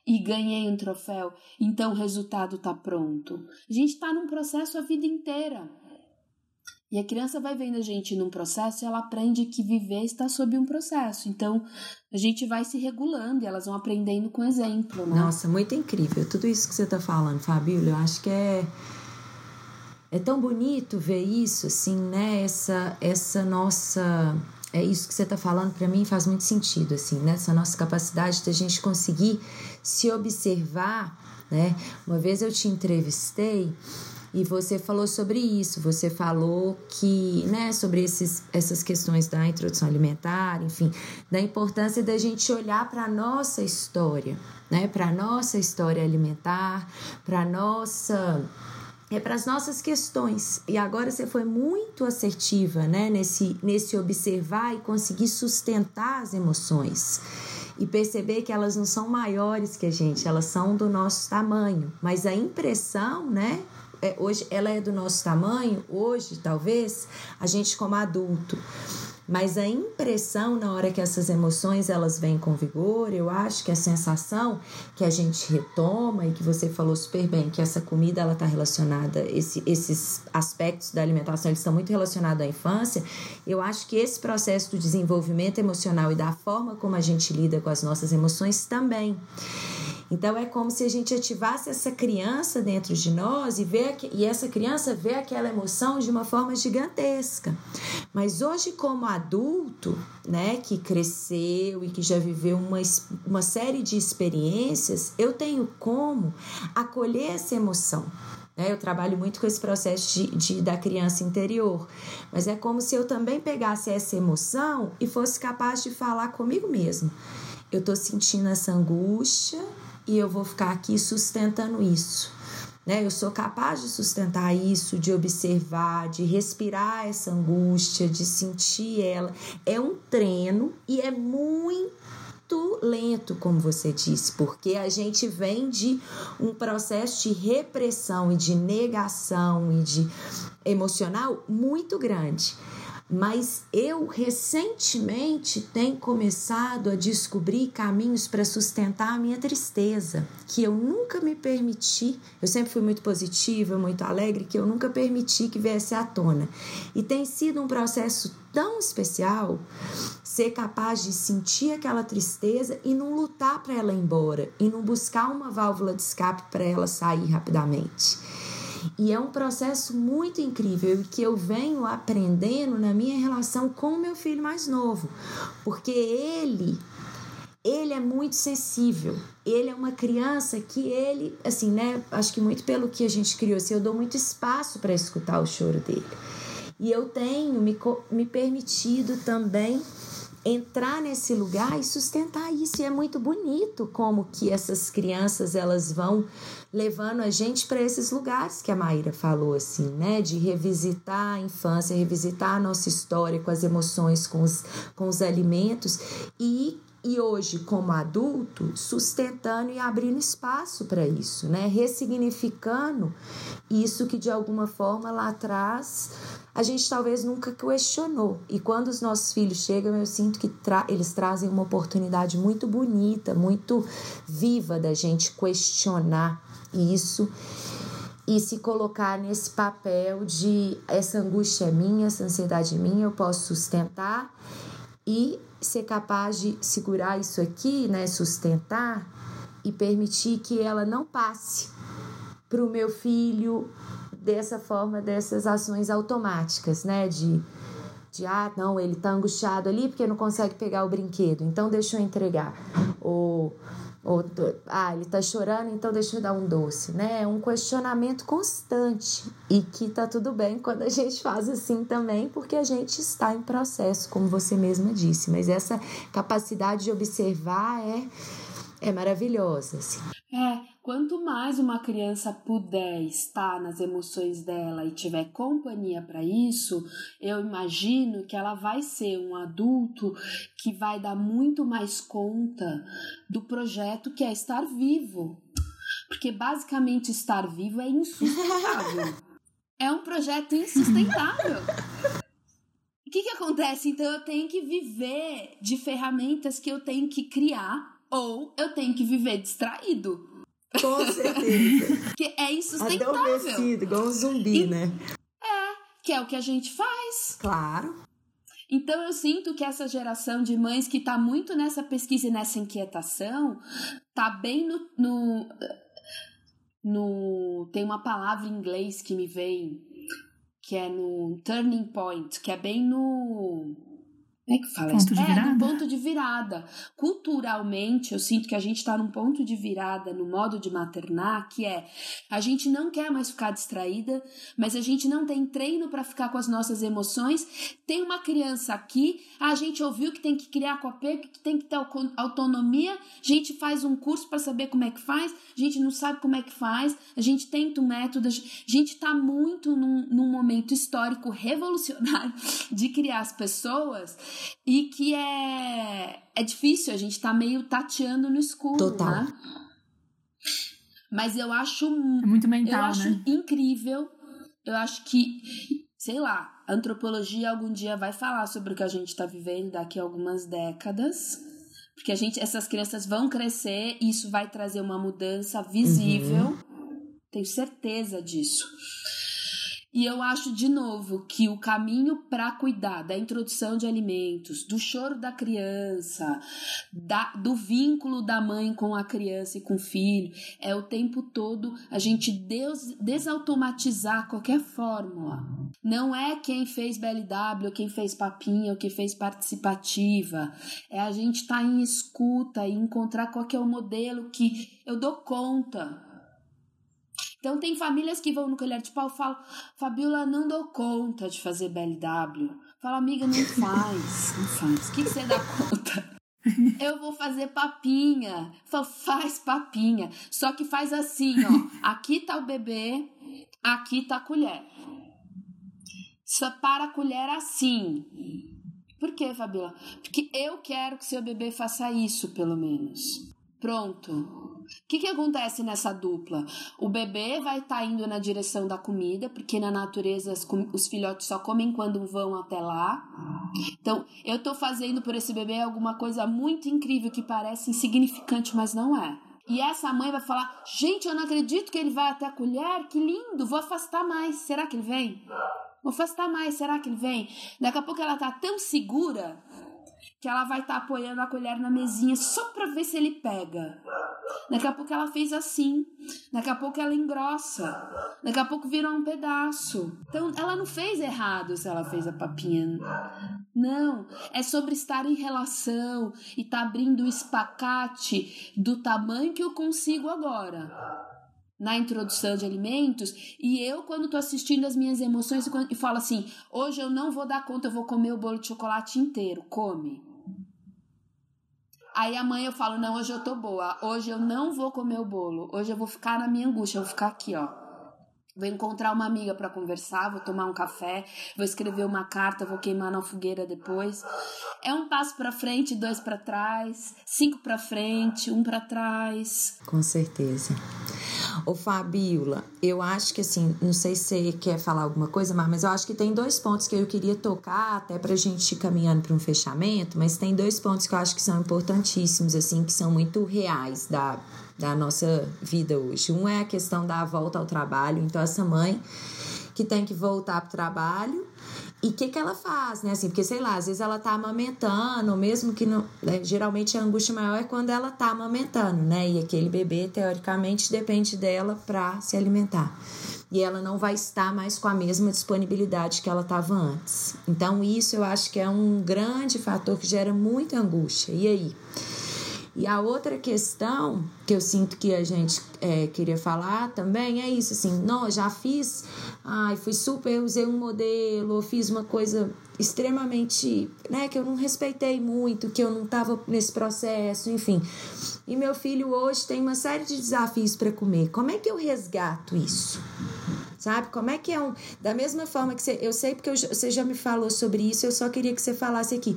e ganhei um troféu, então o resultado está pronto. A gente está num processo a vida inteira. E a criança vai vendo a gente num processo e ela aprende que viver está sob um processo. Então, a gente vai se regulando e elas vão aprendendo com exemplo, né? Nossa, muito incrível. Tudo isso que você está falando, Fabíola, eu acho que é é tão bonito ver isso, assim, né? Essa, essa nossa é isso que você está falando para mim faz muito sentido assim né? Essa nossa capacidade de a gente conseguir se observar né? Uma vez eu te entrevistei e você falou sobre isso você falou que né sobre esses, essas questões da introdução alimentar enfim da importância da gente olhar para nossa história né? Para nossa história alimentar para nossa é para as nossas questões. E agora você foi muito assertiva, né, nesse nesse observar e conseguir sustentar as emoções e perceber que elas não são maiores que a gente, elas são do nosso tamanho, mas a impressão, né, é, hoje ela é do nosso tamanho, hoje talvez a gente como adulto. Mas a impressão na hora que essas emoções elas vêm com vigor, eu acho que a sensação que a gente retoma e que você falou super bem, que essa comida ela está relacionada, esse, esses aspectos da alimentação eles estão muito relacionados à infância. Eu acho que esse processo do desenvolvimento emocional e da forma como a gente lida com as nossas emoções também. Então é como se a gente ativasse essa criança dentro de nós e, vê, e essa criança vê aquela emoção de uma forma gigantesca. Mas hoje, como adulto, né, que cresceu e que já viveu uma, uma série de experiências, eu tenho como acolher essa emoção. Né? Eu trabalho muito com esse processo de, de, da criança interior, mas é como se eu também pegasse essa emoção e fosse capaz de falar comigo mesmo. Eu estou sentindo essa angústia, e eu vou ficar aqui sustentando isso. Né? Eu sou capaz de sustentar isso, de observar, de respirar essa angústia, de sentir ela. É um treino e é muito lento, como você disse, porque a gente vem de um processo de repressão e de negação e de emocional muito grande. Mas eu recentemente tenho começado a descobrir caminhos para sustentar a minha tristeza, que eu nunca me permiti. Eu sempre fui muito positiva, muito alegre, que eu nunca permiti que viesse à tona. E tem sido um processo tão especial ser capaz de sentir aquela tristeza e não lutar para ela ir embora, e não buscar uma válvula de escape para ela sair rapidamente. E é um processo muito incrível que eu venho aprendendo na minha relação com o meu filho mais novo, porque ele ele é muito sensível. Ele é uma criança que ele, assim, né? Acho que muito pelo que a gente criou, assim, eu dou muito espaço para escutar o choro dele. E eu tenho me, me permitido também entrar nesse lugar e sustentar isso. E é muito bonito como que essas crianças elas vão levando a gente para esses lugares que a Maíra falou assim, né, de revisitar a infância, revisitar a nossa história com as emoções, com os, com os alimentos e e hoje, como adulto, sustentando e abrindo espaço para isso, né? Ressignificando isso que de alguma forma lá atrás a gente talvez nunca questionou. E quando os nossos filhos chegam, eu sinto que tra eles trazem uma oportunidade muito bonita, muito viva da gente questionar isso e se colocar nesse papel de essa angústia é minha, essa ansiedade é minha, eu posso sustentar e ser capaz de segurar isso aqui, né, sustentar e permitir que ela não passe para o meu filho dessa forma, dessas ações automáticas, né, de de ah, não, ele tá angustiado ali porque não consegue pegar o brinquedo, então deixa eu entregar. Ou ou, ah, ele tá chorando, então deixa eu dar um doce, né? É um questionamento constante e que tá tudo bem quando a gente faz assim também, porque a gente está em processo, como você mesma disse. Mas essa capacidade de observar é, é maravilhosa. Assim. É, Quanto mais uma criança puder estar nas emoções dela e tiver companhia para isso, eu imagino que ela vai ser um adulto que vai dar muito mais conta do projeto que é estar vivo. Porque basicamente estar vivo é insustentável. é um projeto insustentável. O que, que acontece? Então eu tenho que viver de ferramentas que eu tenho que criar ou eu tenho que viver distraído. Com certeza. que é insustentável. Adormecido, igual um zumbi, e, né? É, que é o que a gente faz. Claro. Então eu sinto que essa geração de mães que tá muito nessa pesquisa e nessa inquietação, tá bem no, no, no tem uma palavra em inglês que me vem que é no turning point, que é bem no como é que fala ponto isso? é, virada? ponto de virada. Culturalmente, eu sinto que a gente está num ponto de virada no modo de maternar, que é a gente não quer mais ficar distraída, mas a gente não tem treino para ficar com as nossas emoções. Tem uma criança aqui, a gente ouviu que tem que criar com apego, que tem que ter autonomia, a gente faz um curso para saber como é que faz, a gente não sabe como é que faz, a gente tenta um método, a gente está muito num, num momento histórico revolucionário de criar as pessoas e que é, é difícil, a gente tá meio tateando no escuro, Total. né? Mas eu acho. É muito mental, eu acho né? incrível. Eu acho que, sei lá, a antropologia algum dia vai falar sobre o que a gente está vivendo daqui a algumas décadas. Porque a gente, essas crianças vão crescer e isso vai trazer uma mudança visível. Uhum. Tenho certeza disso. E eu acho, de novo, que o caminho para cuidar da introdução de alimentos, do choro da criança, da, do vínculo da mãe com a criança e com o filho, é o tempo todo a gente des, desautomatizar qualquer fórmula. Não é quem fez BLW, quem fez papinha, ou quem fez participativa. É a gente estar tá em escuta e encontrar qual é o modelo que eu dou conta então tem famílias que vão no colher de pau e falam, Fabiola, não dou conta de fazer BLW. Fala, amiga, não faz, não faz. O que, você dá conta? Eu vou fazer papinha. Fala, faz papinha. Só que faz assim, ó. Aqui tá o bebê, aqui tá a colher. Só para a colher assim. Por que, Fabiola? Porque eu quero que seu bebê faça isso, pelo menos. Pronto. O que, que acontece nessa dupla? O bebê vai estar tá indo na direção da comida, porque na natureza os filhotes só comem quando vão até lá. Então, eu estou fazendo por esse bebê alguma coisa muito incrível que parece insignificante, mas não é. E essa mãe vai falar: Gente, eu não acredito que ele vai até a colher, que lindo, vou afastar mais. Será que ele vem? Vou afastar mais, será que ele vem? Daqui a pouco ela tá tão segura que ela vai estar tá apoiando a colher na mesinha só para ver se ele pega. Daqui a pouco ela fez assim. Daqui a pouco ela engrossa. Daqui a pouco virou um pedaço. Então ela não fez errado se ela fez a papinha. Não, é sobre estar em relação e tá abrindo o espacate do tamanho que eu consigo agora na introdução de alimentos e eu quando tô assistindo as minhas emoções e falo assim, hoje eu não vou dar conta, eu vou comer o bolo de chocolate inteiro, come. Aí amanhã eu falo, não, hoje eu tô boa, hoje eu não vou comer o bolo, hoje eu vou ficar na minha angústia, eu vou ficar aqui, ó. Vou encontrar uma amiga para conversar, vou tomar um café, vou escrever uma carta, vou queimar na fogueira depois. É um passo para frente, dois para trás, cinco para frente, um para trás. Com certeza. Ô Fabiola, eu acho que assim, não sei se você quer falar alguma coisa, mas eu acho que tem dois pontos que eu queria tocar até pra gente ir caminhando para um fechamento, mas tem dois pontos que eu acho que são importantíssimos assim, que são muito reais da da nossa vida hoje. Um é a questão da volta ao trabalho, então essa mãe que tem que voltar para o trabalho e o que, que ela faz, né? Assim, porque sei lá, às vezes ela tá amamentando, mesmo que não. Né? Geralmente a angústia maior é quando ela tá amamentando, né? E aquele bebê, teoricamente, depende dela para se alimentar. E ela não vai estar mais com a mesma disponibilidade que ela estava antes. Então, isso eu acho que é um grande fator que gera muita angústia. E aí? E a outra questão que eu sinto que a gente é, queria falar também é isso, assim, não, já fiz, ai, fui super, usei um modelo, fiz uma coisa extremamente, né, que eu não respeitei muito, que eu não estava nesse processo, enfim. E meu filho hoje tem uma série de desafios para comer. Como é que eu resgato isso? Sabe? Como é que é um. Da mesma forma que você. Eu sei porque eu, você já me falou sobre isso, eu só queria que você falasse aqui.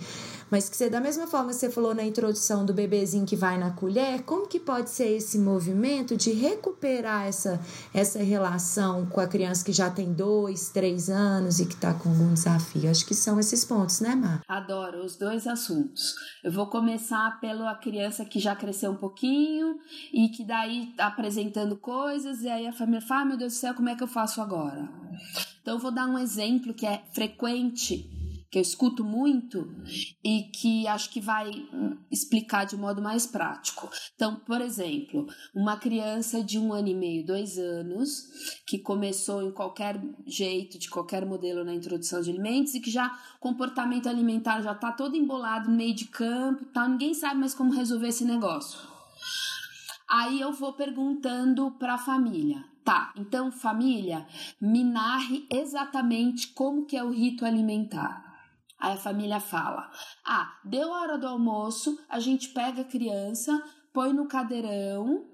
Mas que você, da mesma forma que você falou na introdução do bebezinho que vai na colher, como que pode ser esse movimento de recuperar essa, essa relação com a criança que já tem dois, três anos e que está com algum desafio? Acho que são esses pontos, né, Mar? Adoro os dois assuntos. Eu vou começar pela criança que já cresceu um pouquinho e que daí tá apresentando coisas, e aí a família fala: ah, meu Deus do céu, como é que eu faço agora? Então, eu vou dar um exemplo que é frequente que eu escuto muito e que acho que vai explicar de modo mais prático. Então, por exemplo, uma criança de um ano e meio, dois anos, que começou em qualquer jeito, de qualquer modelo na introdução de alimentos e que já comportamento alimentar já está todo embolado no meio de campo, tá? ninguém sabe mais como resolver esse negócio. Aí eu vou perguntando para a família, tá? Então, família, me narre exatamente como que é o rito alimentar. Aí a família fala: Ah, deu a hora do almoço, a gente pega a criança, põe no cadeirão,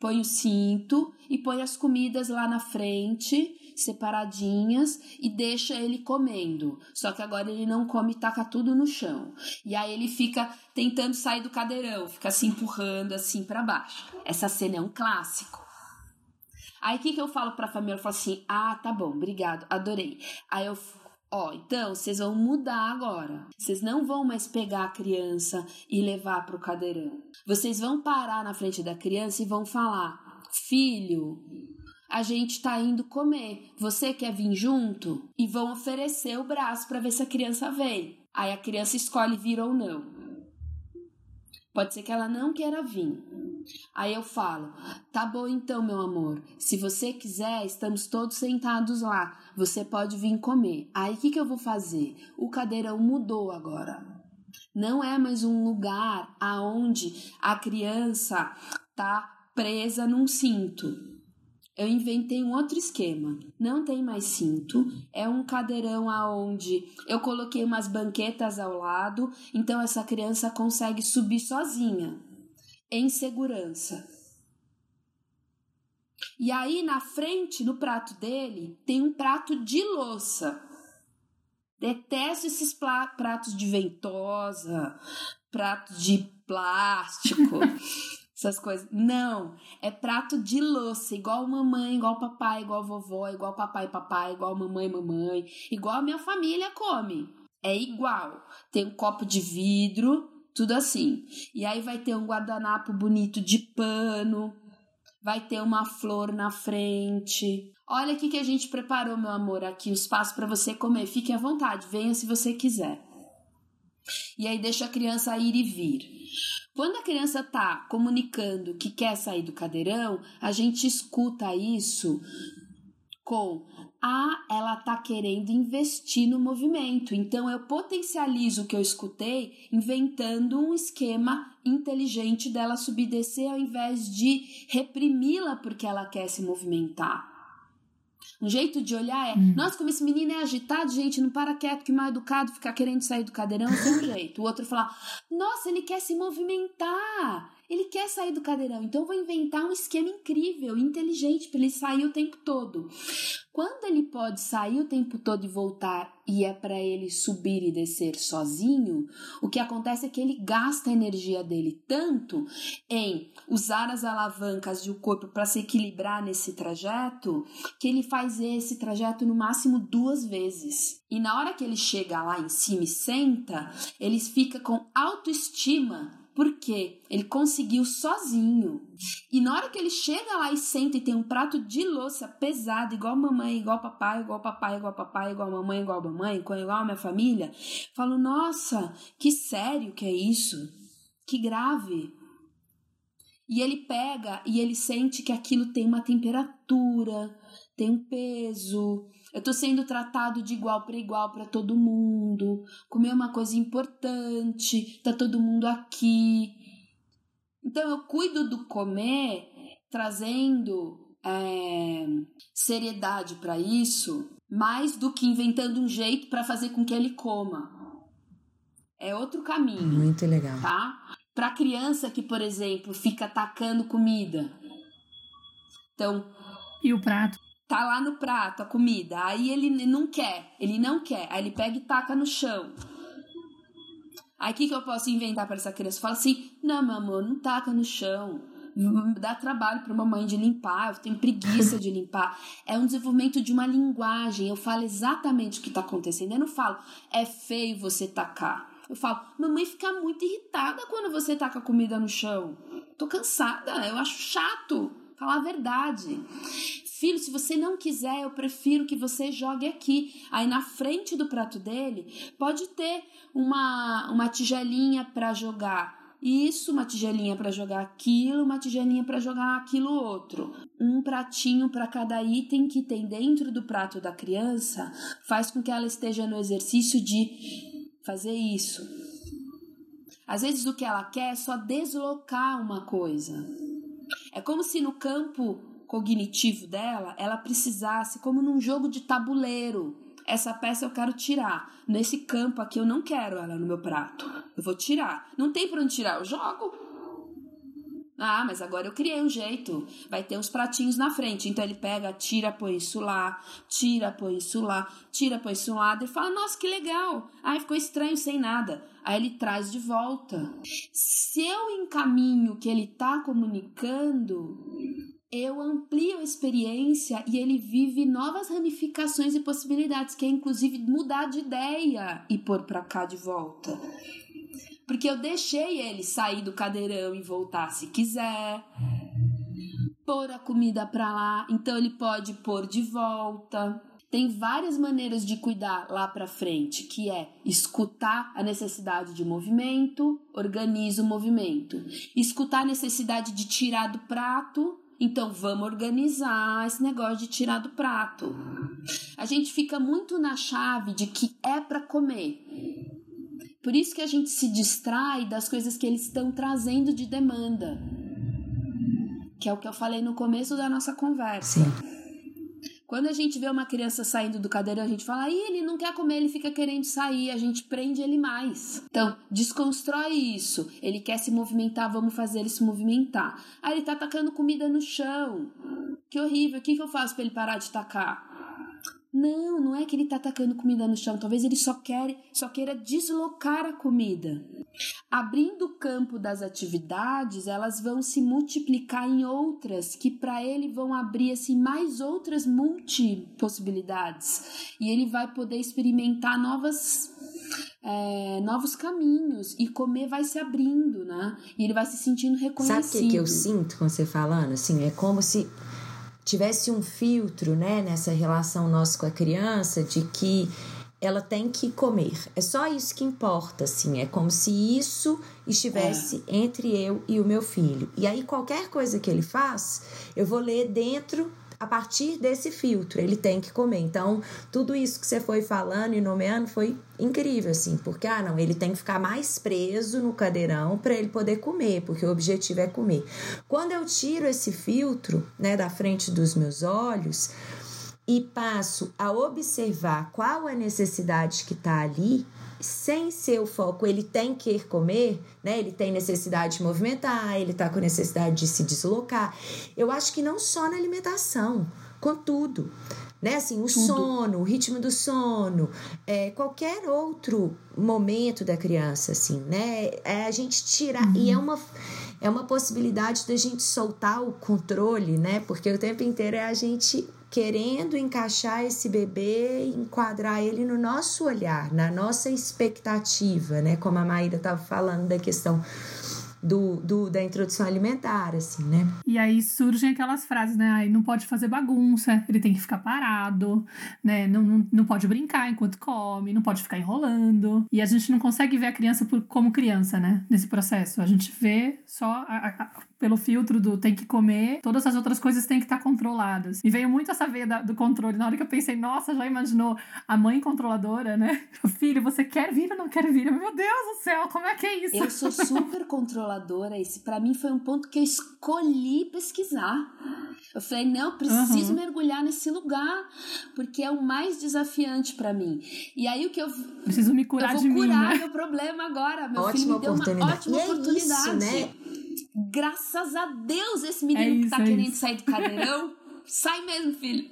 põe o cinto e põe as comidas lá na frente, separadinhas, e deixa ele comendo. Só que agora ele não come e taca tudo no chão. E aí ele fica tentando sair do cadeirão, fica se empurrando assim para baixo. Essa cena é um clássico. Aí o que, que eu falo pra família? Eu falo assim: ah, tá bom, obrigado, adorei. Aí eu Ó, então vocês vão mudar agora. Vocês não vão mais pegar a criança e levar para o cadeirão. Vocês vão parar na frente da criança e vão falar: Filho, a gente tá indo comer. Você quer vir junto? E vão oferecer o braço para ver se a criança vem. Aí a criança escolhe vir ou não. Pode ser que ela não queira vir. Aí eu falo: tá bom então, meu amor. Se você quiser, estamos todos sentados lá. Você pode vir comer. Aí o que, que eu vou fazer? O cadeirão mudou agora. Não é mais um lugar aonde a criança tá presa num cinto. Eu inventei um outro esquema. Não tem mais cinto, é um cadeirão aonde eu coloquei umas banquetas ao lado, então essa criança consegue subir sozinha, em segurança. E aí na frente, no prato dele, tem um prato de louça. Detesto esses pratos de ventosa, pratos de plástico. essas coisas. Não, é prato de louça, igual mamãe, igual papai, igual vovó, igual papai, papai, igual mamãe, mamãe, igual a minha família come. É igual. Tem um copo de vidro, tudo assim. E aí vai ter um guardanapo bonito de pano, vai ter uma flor na frente. Olha o que a gente preparou, meu amor, aqui o espaço para você comer. Fique à vontade, venha se você quiser. E aí deixa a criança ir e vir. Quando a criança está comunicando que quer sair do cadeirão, a gente escuta isso com ah, ela está querendo investir no movimento. Então eu potencializo o que eu escutei, inventando um esquema inteligente dela subir e descer ao invés de reprimi-la porque ela quer se movimentar. Um jeito de olhar é, hum. nossa, como esse menino é agitado, gente, não para quieto, que mal educado, ficar querendo sair do cadeirão, é um jeito. O outro falar, nossa, ele quer se movimentar. Ele quer sair do cadeirão, então eu vou inventar um esquema incrível, inteligente para ele sair o tempo todo. Quando ele pode sair o tempo todo e voltar e é para ele subir e descer sozinho, o que acontece é que ele gasta a energia dele tanto em usar as alavancas do corpo para se equilibrar nesse trajeto, que ele faz esse trajeto no máximo duas vezes. E na hora que ele chega lá em cima e senta, ele fica com autoestima porque ele conseguiu sozinho. E na hora que ele chega lá e senta e tem um prato de louça pesado, igual mamãe, igual papai, igual papai, igual papai, igual mamãe, igual mamãe, igual a minha família, falo: nossa, que sério que é isso? Que grave. E ele pega e ele sente que aquilo tem uma temperatura, tem um peso, eu tô sendo tratado de igual para igual para todo mundo. Comer é uma coisa importante, tá todo mundo aqui. Então eu cuido do comer trazendo é, seriedade para isso, mais do que inventando um jeito para fazer com que ele coma. É outro caminho. Muito legal. Tá? Para criança que, por exemplo, fica atacando comida. Então. E o prato? Tá lá no prato a comida, aí ele não quer, ele não quer, aí ele pega e taca no chão. Aí o que, que eu posso inventar para essa criança? Fala assim: não, meu amor, não taca no chão. Dá trabalho para uma mãe de limpar, eu tenho preguiça de limpar. É um desenvolvimento de uma linguagem. Eu falo exatamente o que está acontecendo. Eu não falo, é feio você tacar. Eu falo, mamãe fica muito irritada quando você taca comida no chão. Tô cansada, eu acho chato. Falar a verdade. Filho, se você não quiser, eu prefiro que você jogue aqui. Aí na frente do prato dele pode ter uma, uma tigelinha para jogar isso, uma tigelinha para jogar aquilo, uma tigelinha para jogar aquilo outro. Um pratinho para cada item que tem dentro do prato da criança faz com que ela esteja no exercício de fazer isso. Às vezes o que ela quer é só deslocar uma coisa. É como se no campo cognitivo dela, ela precisasse, como num jogo de tabuleiro, essa peça eu quero tirar. Nesse campo aqui eu não quero ela no meu prato. Eu vou tirar. Não tem para onde tirar, eu jogo. Ah, mas agora eu criei um jeito. Vai ter uns pratinhos na frente. Então ele pega, tira, põe isso lá, tira, põe isso lá, tira, põe isso lá. E fala: Nossa, que legal. Ai, ficou estranho sem nada. Aí ele traz de volta. Se eu encaminho que ele tá comunicando, eu amplio a experiência e ele vive novas ramificações e possibilidades, que é inclusive mudar de ideia e pôr para cá de volta. Porque eu deixei ele sair do cadeirão e voltar se quiser. Pôr a comida para lá, então ele pode pôr de volta. Tem várias maneiras de cuidar lá para frente, que é escutar a necessidade de movimento, organiza o movimento. Escutar a necessidade de tirar do prato, então vamos organizar esse negócio de tirar do prato. A gente fica muito na chave de que é para comer. Por isso que a gente se distrai das coisas que eles estão trazendo de demanda. Que é o que eu falei no começo da nossa conversa. Sim. Quando a gente vê uma criança saindo do cadeirão, a gente fala, Ih, ele não quer comer, ele fica querendo sair, a gente prende ele mais. Então, desconstrói isso. Ele quer se movimentar, vamos fazer ele se movimentar. Aí ele tá tacando comida no chão. Que horrível, o que, que eu faço para ele parar de tacar? Não, não é que ele tá atacando comida no chão, talvez ele só quer, só queira deslocar a comida. Abrindo o campo das atividades, elas vão se multiplicar em outras que para ele vão abrir assim mais outras multipossibilidades. E ele vai poder experimentar novas é, novos caminhos e comer vai se abrindo, né? E ele vai se sentindo reconhecido. Sabe o que, que eu sinto com você falando? Assim, é como se tivesse um filtro, né, nessa relação nossa com a criança de que ela tem que comer. É só isso que importa, assim. É como se isso estivesse é. entre eu e o meu filho. E aí, qualquer coisa que ele faz, eu vou ler dentro a partir desse filtro, ele tem que comer. Então, tudo isso que você foi falando e nomeando foi incrível, assim, porque, ah, não, ele tem que ficar mais preso no cadeirão para ele poder comer, porque o objetivo é comer. Quando eu tiro esse filtro, né, da frente dos meus olhos e passo a observar qual a necessidade que está ali, sem ser o foco, ele tem que comer, né? Ele tem necessidade de movimentar, ele tá com necessidade de se deslocar. Eu acho que não só na alimentação, com tudo. Né? Assim, o tudo. sono, o ritmo do sono, é, qualquer outro momento da criança, assim, né? É a gente tirar. Uhum. E é uma é uma possibilidade da gente soltar o controle, né? Porque o tempo inteiro é a gente querendo encaixar esse bebê, enquadrar ele no nosso olhar, na nossa expectativa, né? Como a Maíra estava falando da questão do, do, da introdução alimentar, assim, né? E aí surgem aquelas frases, né? Aí não pode fazer bagunça, ele tem que ficar parado, né? Não, não, não pode brincar enquanto come, não pode ficar enrolando. E a gente não consegue ver a criança por, como criança, né? Nesse processo. A gente vê só a, a, pelo filtro do tem que comer, todas as outras coisas têm que estar controladas. E veio muito essa veia da, do controle. Na hora que eu pensei, nossa, já imaginou a mãe controladora, né? Filho, você quer vir ou não quer vir? Meu Deus do céu, como é que é isso? Eu sou super controladora. Esse para mim foi um ponto que eu escolhi pesquisar. Eu falei, não, preciso uhum. mergulhar nesse lugar, porque é o mais desafiante para mim. E aí o que eu preciso me curar eu vou curar né? meu problema agora. Meu filho me deu uma ótima e oportunidade. É isso, né? Graças a Deus esse menino é isso, que tá é querendo isso. sair do cadeirão, sai mesmo, filho.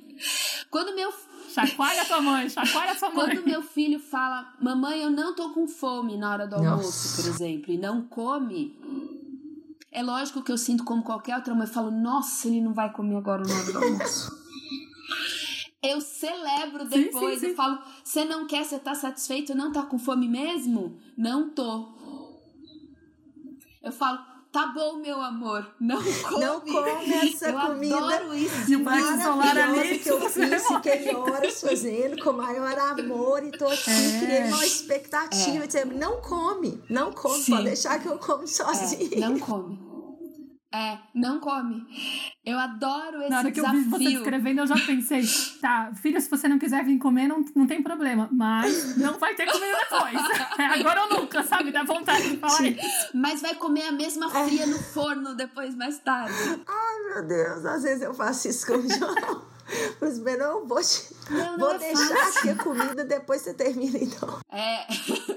Quando meu Chacoalha tua mãe, chacoalha tua mãe. Quando meu filho fala, mamãe, eu não tô com fome na hora do Nossa. almoço, por exemplo, e não come, é lógico que eu sinto como qualquer outra mãe. Eu falo, nossa, ele não vai comer agora na hora do almoço. eu celebro depois, sim, sim, sim. eu falo, você não quer, você tá satisfeito, não tá com fome mesmo? Não tô. Eu falo, Tá bom, meu amor, não come. Não come essa eu comida. Eu adoro isso. Maravilhosa que eu fiz, fiquei horas fazendo com maior amor e tô aqui é. criando uma expectativa. É. Dizendo, não come, não come, Sim. pode deixar que eu como sozinho. É, não come. É, não come. Eu adoro esse Na hora que desafio. eu vi você escrevendo, eu já pensei, tá, filho, se você não quiser vir comer, não, não tem problema. Mas não vai ter comida depois. É agora ou nunca, sabe? Dá vontade de falar isso. Mas vai comer a mesma fria no forno depois, mais tarde. Ai, meu Deus, às vezes eu faço isso com o João. Mas, não, vou, te, não, não vou é deixar fácil. aqui a comida, depois você termina, então. É.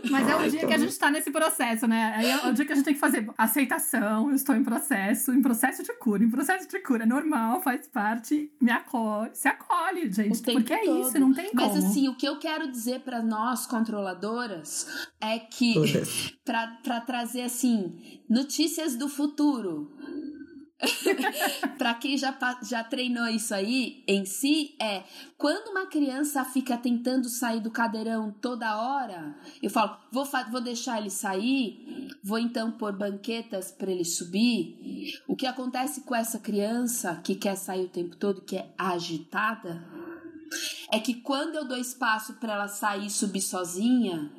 Mas é o dia que a gente tá nesse processo, né? Aí é o dia que a gente tem que fazer aceitação, eu estou em processo, em processo de cura, em processo de cura, normal, faz parte, me acolhe, se acolhe, gente. Porque é todo. isso, não tem Mas, como. Mas assim, o que eu quero dizer para nós controladoras é que, para trazer assim, notícias do futuro para quem já, já treinou isso aí em si, é quando uma criança fica tentando sair do cadeirão toda hora, eu falo, vou, vou deixar ele sair, vou então pôr banquetas para ele subir. O que acontece com essa criança que quer sair o tempo todo, que é agitada, é que quando eu dou espaço para ela sair e subir sozinha,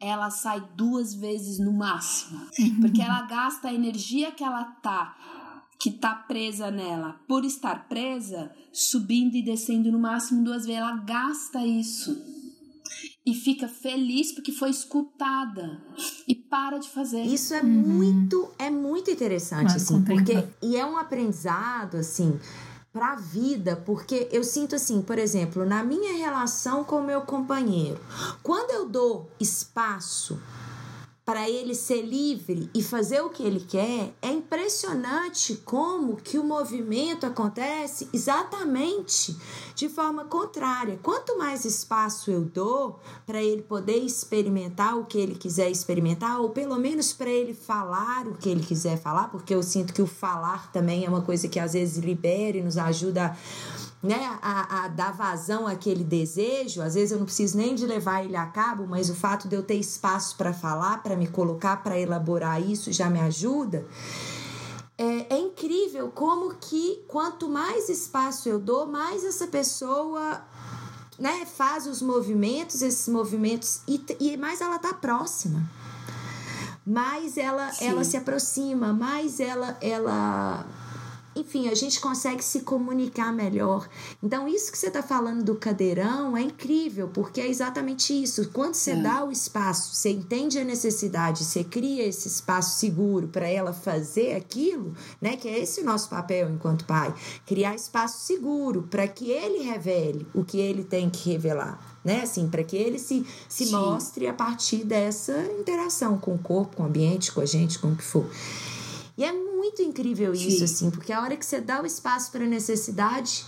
ela sai duas vezes no máximo. Porque ela gasta a energia que ela tá que tá presa nela, por estar presa, subindo e descendo no máximo duas vezes, ela gasta isso. E fica feliz porque foi escutada e para de fazer. Isso é uhum. muito, é muito interessante assim, porque e é um aprendizado assim, para a vida, porque eu sinto assim, por exemplo, na minha relação com o meu companheiro, quando eu dou espaço para ele ser livre e fazer o que ele quer, é impressionante como que o movimento acontece exatamente de forma contrária. Quanto mais espaço eu dou para ele poder experimentar o que ele quiser experimentar, ou pelo menos para ele falar o que ele quiser falar, porque eu sinto que o falar também é uma coisa que às vezes libera e nos ajuda a né, a, a dar vazão àquele desejo, às vezes eu não preciso nem de levar ele a cabo, mas o fato de eu ter espaço para falar, para me colocar, para elaborar isso já me ajuda. É, é, incrível como que quanto mais espaço eu dou, mais essa pessoa né, faz os movimentos, esses movimentos, e, e mais ela tá próxima. Mais ela, ela se aproxima, mais ela, ela enfim, a gente consegue se comunicar melhor. Então, isso que você está falando do cadeirão é incrível, porque é exatamente isso. Quando você é. dá o espaço, você entende a necessidade, você cria esse espaço seguro para ela fazer aquilo, né? Que é esse o nosso papel enquanto pai, criar espaço seguro para que ele revele o que ele tem que revelar né? Assim, para que ele se, se mostre a partir dessa interação com o corpo, com o ambiente, com a gente, com o que for. E é muito incrível isso, Sim. assim, porque a hora que você dá o espaço para a necessidade,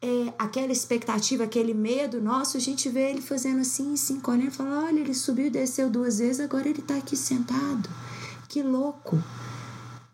é, aquela expectativa, aquele medo nosso, a gente vê ele fazendo assim, assim, olhando e fala: olha, ele subiu e desceu duas vezes, agora ele está aqui sentado. Que louco!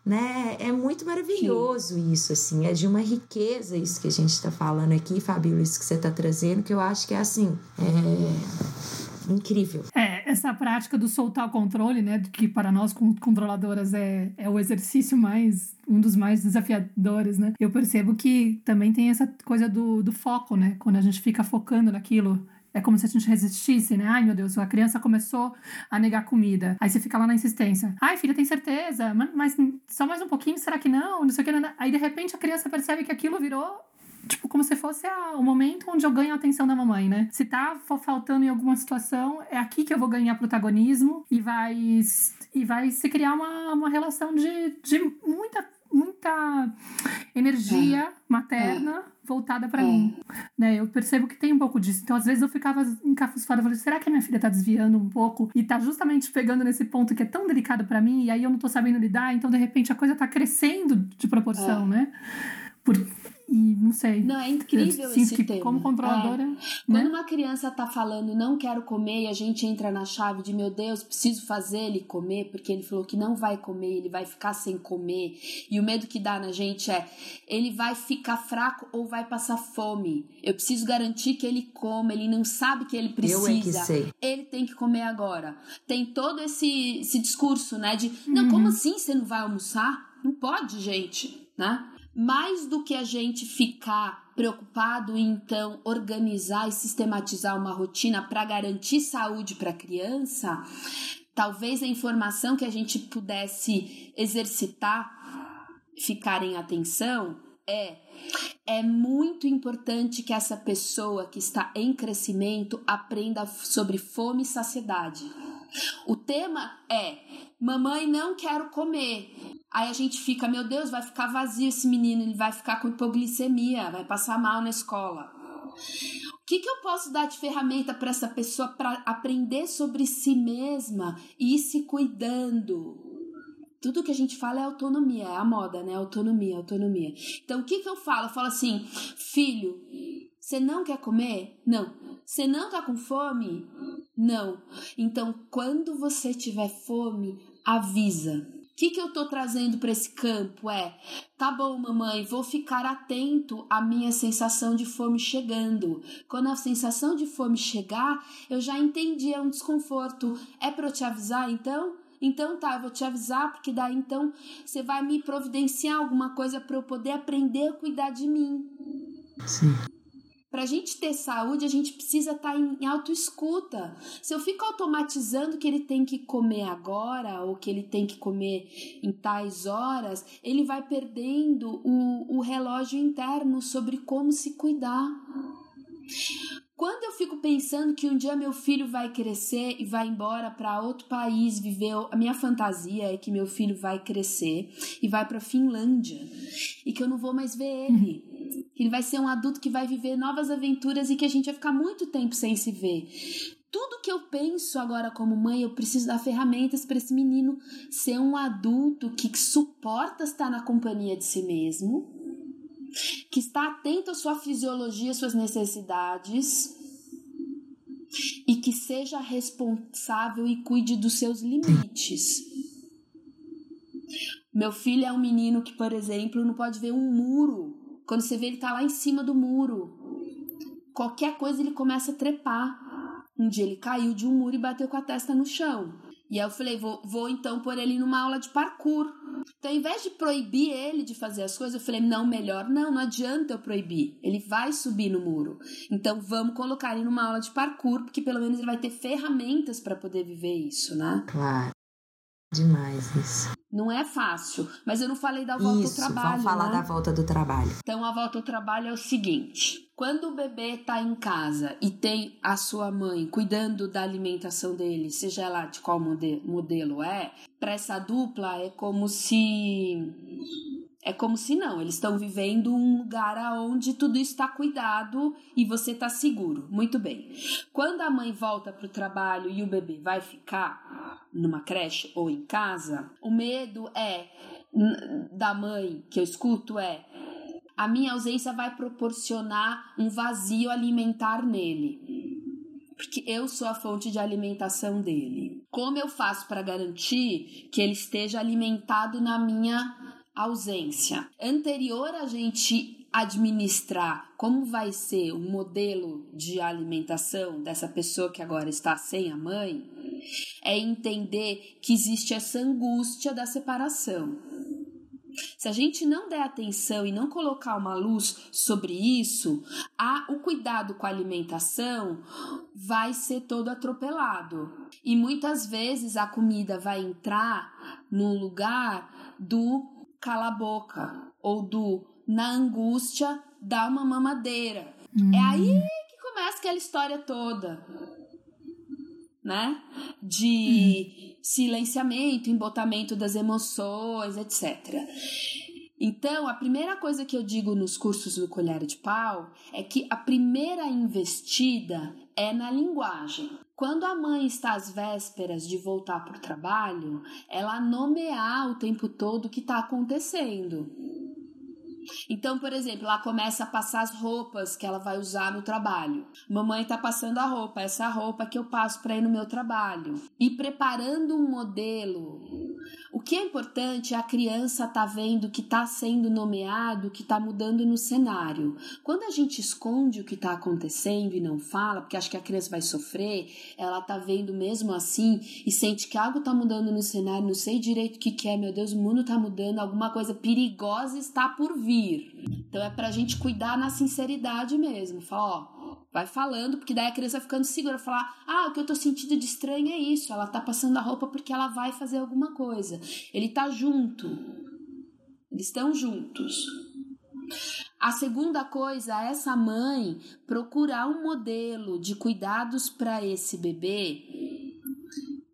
Né? É muito maravilhoso Sim. isso, assim, é de uma riqueza isso que a gente está falando aqui, Fabíola, isso que você está trazendo, que eu acho que é assim. É incrível. É, essa prática do soltar o controle, né, que para nós controladoras é, é o exercício mais, um dos mais desafiadores, né, eu percebo que também tem essa coisa do, do foco, né, quando a gente fica focando naquilo, é como se a gente resistisse, né? Ai, meu Deus, a criança começou a negar comida. Aí você fica lá na insistência. Ai, filha, tem certeza? Mas só mais um pouquinho, será que não? Não sei o que. Aí, de repente, a criança percebe que aquilo virou tipo, como se fosse a, o momento onde eu ganho a atenção da mamãe, né? Se tá faltando em alguma situação, é aqui que eu vou ganhar protagonismo e vai, e vai se criar uma, uma relação de, de muita muita energia é. materna é. voltada para é. mim. Né? Eu percebo que tem um pouco disso. Então, às vezes, eu ficava encafustada. Falei, será que a minha filha tá desviando um pouco? E tá justamente pegando nesse ponto que é tão delicado para mim, e aí eu não tô sabendo lidar, então, de repente, a coisa tá crescendo de proporção, é. né? Por, e não sei. Não, é incrível eu esse que, tema. Como controladora. É. Né? Quando uma criança tá falando não quero comer e a gente entra na chave de meu Deus, preciso fazer ele comer, porque ele falou que não vai comer, ele vai ficar sem comer. E o medo que dá na gente é ele vai ficar fraco ou vai passar fome. Eu preciso garantir que ele coma, ele não sabe que ele precisa. Eu é que sei. Ele tem que comer agora. Tem todo esse, esse discurso, né? De não, uhum. como assim você não vai almoçar? Não pode, gente, né? Mais do que a gente ficar preocupado em então organizar e sistematizar uma rotina para garantir saúde para a criança, talvez a informação que a gente pudesse exercitar, ficar em atenção, é é muito importante que essa pessoa que está em crescimento aprenda sobre fome e saciedade. O tema é: mamãe, não quero comer. Aí a gente fica, meu Deus, vai ficar vazio esse menino, ele vai ficar com hipoglicemia, vai passar mal na escola. O que, que eu posso dar de ferramenta para essa pessoa para aprender sobre si mesma e ir se cuidando? Tudo que a gente fala é autonomia, é a moda, né? Autonomia, autonomia. Então, o que, que eu falo? Eu falo assim, filho, você não quer comer? Não. Você não tá com fome? Não. Então, quando você tiver fome, avisa que, que eu tô trazendo para esse campo? É, tá bom, mamãe, vou ficar atento à minha sensação de fome chegando. Quando a sensação de fome chegar, eu já entendi, é um desconforto. É para eu te avisar então? Então tá, eu vou te avisar, porque daí então você vai me providenciar alguma coisa para eu poder aprender a cuidar de mim. Sim. Para a gente ter saúde, a gente precisa estar tá em autoescuta. Se eu fico automatizando que ele tem que comer agora ou que ele tem que comer em tais horas, ele vai perdendo o, o relógio interno sobre como se cuidar. Quando eu fico pensando que um dia meu filho vai crescer e vai embora para outro país viver, a minha fantasia é que meu filho vai crescer e vai para Finlândia e que eu não vou mais ver ele. Que ele vai ser um adulto que vai viver novas aventuras e que a gente vai ficar muito tempo sem se ver. Tudo que eu penso agora como mãe, eu preciso dar ferramentas para esse menino ser um adulto que suporta estar na companhia de si mesmo, que está atento à sua fisiologia, às suas necessidades e que seja responsável e cuide dos seus limites. Meu filho é um menino que, por exemplo, não pode ver um muro quando você vê ele tá lá em cima do muro. Qualquer coisa ele começa a trepar. Um dia ele caiu de um muro e bateu com a testa no chão. E aí eu falei, vou, vou então pôr ele numa aula de parkour. Então, ao invés de proibir ele de fazer as coisas, eu falei, não, melhor não, não adianta eu proibir. Ele vai subir no muro. Então, vamos colocar ele numa aula de parkour, porque pelo menos ele vai ter ferramentas para poder viver isso, né? Claro. Demais isso. Não é fácil, mas eu não falei da volta Isso, ao trabalho. Vamos falar né? da volta do trabalho. Então a volta ao trabalho é o seguinte: quando o bebê está em casa e tem a sua mãe cuidando da alimentação dele, seja lá de qual modelo é, para essa dupla é como se é como se não, eles estão vivendo um lugar onde tudo está cuidado e você está seguro. Muito bem. Quando a mãe volta para o trabalho e o bebê vai ficar numa creche ou em casa, o medo é da mãe que eu escuto é a minha ausência vai proporcionar um vazio alimentar nele. Porque eu sou a fonte de alimentação dele. Como eu faço para garantir que ele esteja alimentado na minha ausência. Anterior a gente administrar como vai ser o modelo de alimentação dessa pessoa que agora está sem a mãe, é entender que existe essa angústia da separação. Se a gente não der atenção e não colocar uma luz sobre isso, a, o cuidado com a alimentação vai ser todo atropelado. E muitas vezes a comida vai entrar no lugar do cala a boca ou do na angústia dá uma mamadeira. Hum. É aí que começa aquela história toda, né? De hum. silenciamento, embotamento das emoções, etc. Então, a primeira coisa que eu digo nos cursos do Colher de Pau é que a primeira investida é na linguagem. Quando a mãe está às vésperas de voltar para o trabalho, ela nomear o tempo todo o que está acontecendo. Então, por exemplo, ela começa a passar as roupas que ela vai usar no trabalho. Mamãe está passando a roupa, essa roupa que eu passo para ir no meu trabalho. E preparando um modelo o que é importante é a criança tá vendo que está sendo nomeado, que está mudando no cenário. Quando a gente esconde o que está acontecendo e não fala, porque acha que a criança vai sofrer, ela está vendo mesmo assim e sente que algo está mudando no cenário, não sei direito o que, que é, meu Deus, o mundo está mudando, alguma coisa perigosa está por vir. Então é para a gente cuidar na sinceridade mesmo. Falar, ó, vai falando, porque daí a criança vai ficando segura, falar: "Ah, o que eu tô sentindo de estranho é isso, ela tá passando a roupa porque ela vai fazer alguma coisa". Ele tá junto. Eles estão juntos. A segunda coisa essa mãe procurar um modelo de cuidados para esse bebê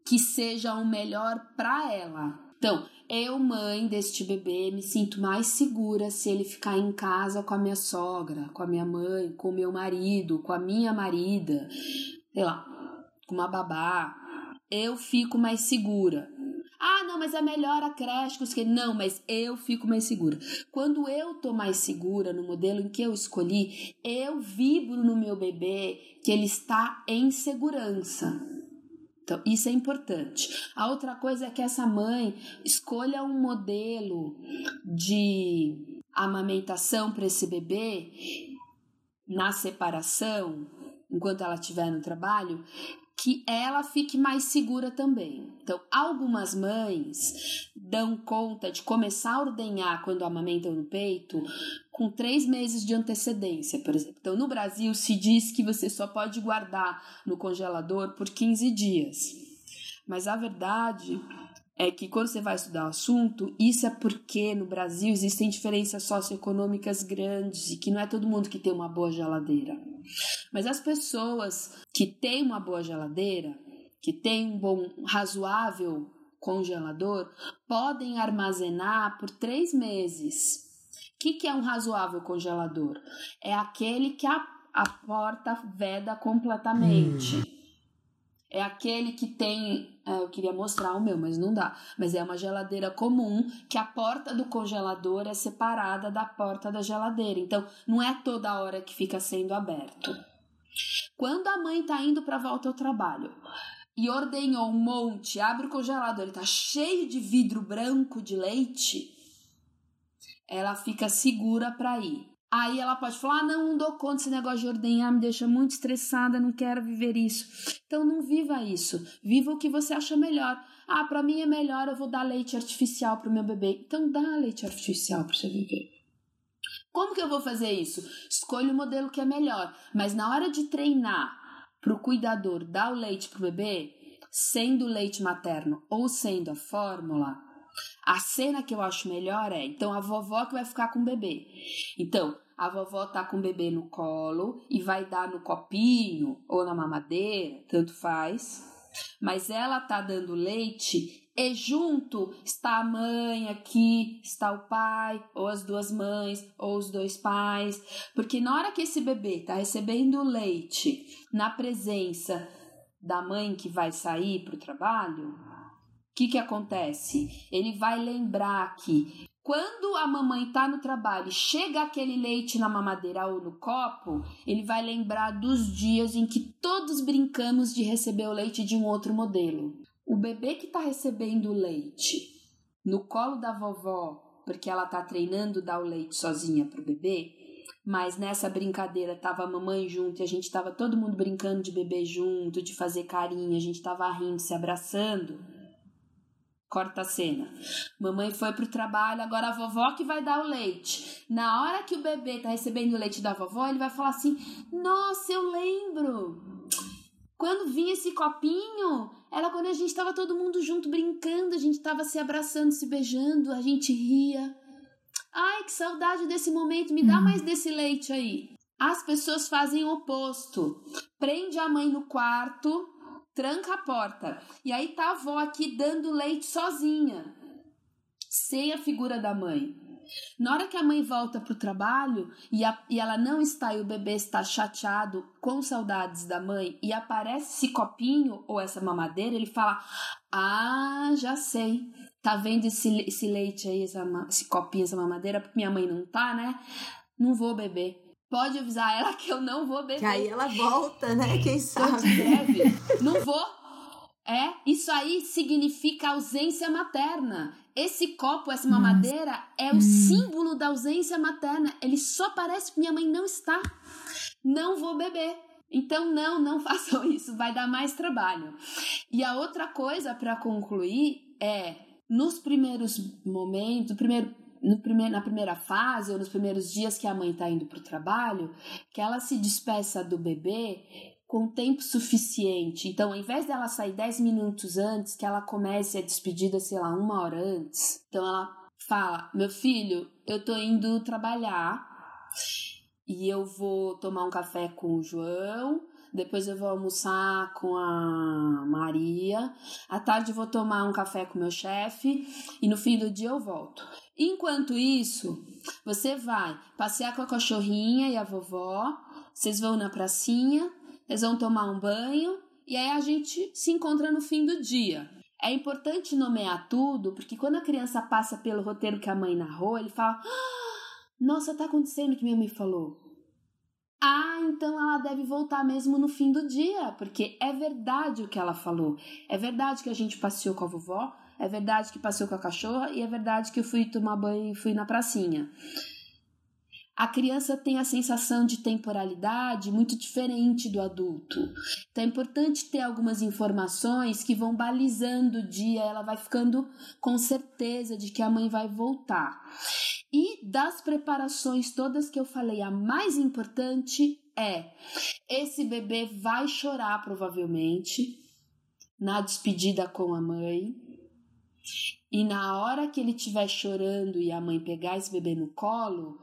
que seja o melhor para ela. Então, eu, mãe deste bebê, me sinto mais segura se ele ficar em casa com a minha sogra, com a minha mãe, com o meu marido, com a minha marida, sei lá, com uma babá. Eu fico mais segura. Ah, não, mas é melhor a creche que Não, mas eu fico mais segura. Quando eu tô mais segura no modelo em que eu escolhi, eu vibro no meu bebê que ele está em segurança. Então, isso é importante. A outra coisa é que essa mãe escolha um modelo de amamentação para esse bebê na separação, enquanto ela estiver no trabalho, que ela fique mais segura também. Então, algumas mães dão conta de começar a ordenhar quando amamentam no peito com três meses de antecedência, por exemplo. Então, no Brasil, se diz que você só pode guardar no congelador por 15 dias. Mas a verdade é que quando você vai estudar o assunto, isso é porque no Brasil existem diferenças socioeconômicas grandes e que não é todo mundo que tem uma boa geladeira. Mas as pessoas que têm uma boa geladeira, que têm um bom, razoável congelador, podem armazenar por três meses o que, que é um razoável congelador? É aquele que a, a porta veda completamente. Hum. É aquele que tem. É, eu queria mostrar o meu, mas não dá. Mas é uma geladeira comum que a porta do congelador é separada da porta da geladeira. Então, não é toda hora que fica sendo aberto. Quando a mãe tá indo para volta ao trabalho e ordenhou um monte, abre o congelador, ele tá cheio de vidro branco de leite ela fica segura para ir. Aí ela pode falar: ah, não, não dou conta desse negócio de ordenhar, me deixa muito estressada, não quero viver isso. Então não viva isso. Viva o que você acha melhor. Ah, para mim é melhor, eu vou dar leite artificial pro meu bebê. Então dá leite artificial pro seu bebê. Como que eu vou fazer isso? Escolha o modelo que é melhor. Mas na hora de treinar pro cuidador dar o leite pro bebê, sendo leite materno ou sendo a fórmula, a cena que eu acho melhor é, então a vovó que vai ficar com o bebê. Então, a vovó tá com o bebê no colo e vai dar no copinho ou na mamadeira, tanto faz. Mas ela tá dando leite e junto está a mãe aqui, está o pai, ou as duas mães, ou os dois pais. Porque na hora que esse bebê tá recebendo leite na presença da mãe que vai sair para o trabalho, que, que acontece? Ele vai lembrar que quando a mamãe está no trabalho, chega aquele leite na mamadeira ou no copo, ele vai lembrar dos dias em que todos brincamos de receber o leite de um outro modelo. O bebê que está recebendo o leite no colo da vovó, porque ela está treinando dar o leite sozinha para o bebê, mas nessa brincadeira tava a mamãe junto e a gente tava todo mundo brincando de beber junto, de fazer carinho, a gente tava rindo, se abraçando Corta a cena. Mamãe foi pro trabalho, agora a vovó que vai dar o leite. Na hora que o bebê tá recebendo o leite da vovó, ele vai falar assim: Nossa, eu lembro. Quando vinha esse copinho, era quando a gente tava todo mundo junto brincando, a gente tava se abraçando, se beijando, a gente ria. Ai, que saudade desse momento, me dá hum. mais desse leite aí. As pessoas fazem o oposto. Prende a mãe no quarto, tranca a porta. E aí tá a avó aqui dando leite sozinha, sem a figura da mãe. Na hora que a mãe volta pro trabalho e, a, e ela não está e o bebê está chateado, com saudades da mãe, e aparece esse copinho ou essa mamadeira, ele fala: Ah, já sei. Tá vendo esse, esse leite aí, essa, esse copinho, essa mamadeira? Porque minha mãe não tá, né? Não vou beber. Pode avisar ela que eu não vou beber. Que aí ela volta, né? Quem sabe? Não vou. É, isso aí significa ausência materna. Esse copo, essa mamadeira, é o hum. símbolo da ausência materna. Ele só parece que minha mãe não está. Não vou beber. Então, não, não façam isso, vai dar mais trabalho. E a outra coisa para concluir é: nos primeiros momentos, primeiro no primeiro, na primeira fase ou nos primeiros dias que a mãe está indo para o trabalho, que ela se despeça do bebê com tempo suficiente. Então, ao invés dela sair 10 minutos antes, que ela comece a despedida, sei lá, uma hora antes. Então, ela fala: Meu filho, eu tô indo trabalhar e eu vou tomar um café com o João. Depois eu vou almoçar com a Maria. À tarde vou tomar um café com meu chefe. E no fim do dia eu volto. Enquanto isso, você vai passear com a cachorrinha e a vovó, vocês vão na pracinha, eles vão tomar um banho e aí a gente se encontra no fim do dia. É importante nomear tudo, porque quando a criança passa pelo roteiro que a mãe narrou, ele fala: ah, Nossa, tá acontecendo o que minha mãe falou. Ah, então ela deve voltar mesmo no fim do dia, porque é verdade o que ela falou. É verdade que a gente passeou com a vovó, é verdade que passeou com a cachorra e é verdade que eu fui tomar banho e fui na pracinha. A criança tem a sensação de temporalidade muito diferente do adulto. Então é importante ter algumas informações que vão balizando o dia, ela vai ficando com certeza de que a mãe vai voltar. E das preparações todas que eu falei, a mais importante é: esse bebê vai chorar provavelmente na despedida com a mãe. E na hora que ele estiver chorando e a mãe pegar esse bebê no colo,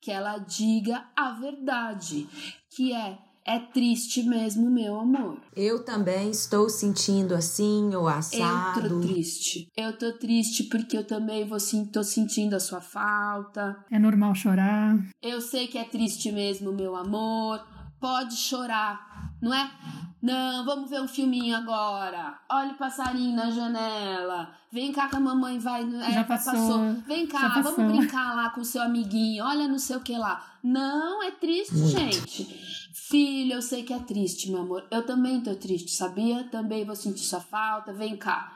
que ela diga a verdade, que é é triste mesmo, meu amor. Eu também estou sentindo assim ou assado. Eu tô triste. Eu tô triste porque eu também vou sim, tô sentindo a sua falta. É normal chorar. Eu sei que é triste mesmo, meu amor. Pode chorar, não é? Não, vamos ver um filminho agora. Olha o passarinho na janela. Vem cá que a mamãe vai. É, já passou. passou. Vem cá, vamos brincar lá com o seu amiguinho. Olha não sei o que lá. Não, é triste, Muito. gente. Filho, eu sei que é triste, meu amor. Eu também tô triste, sabia? Também vou sentir sua falta. Vem cá.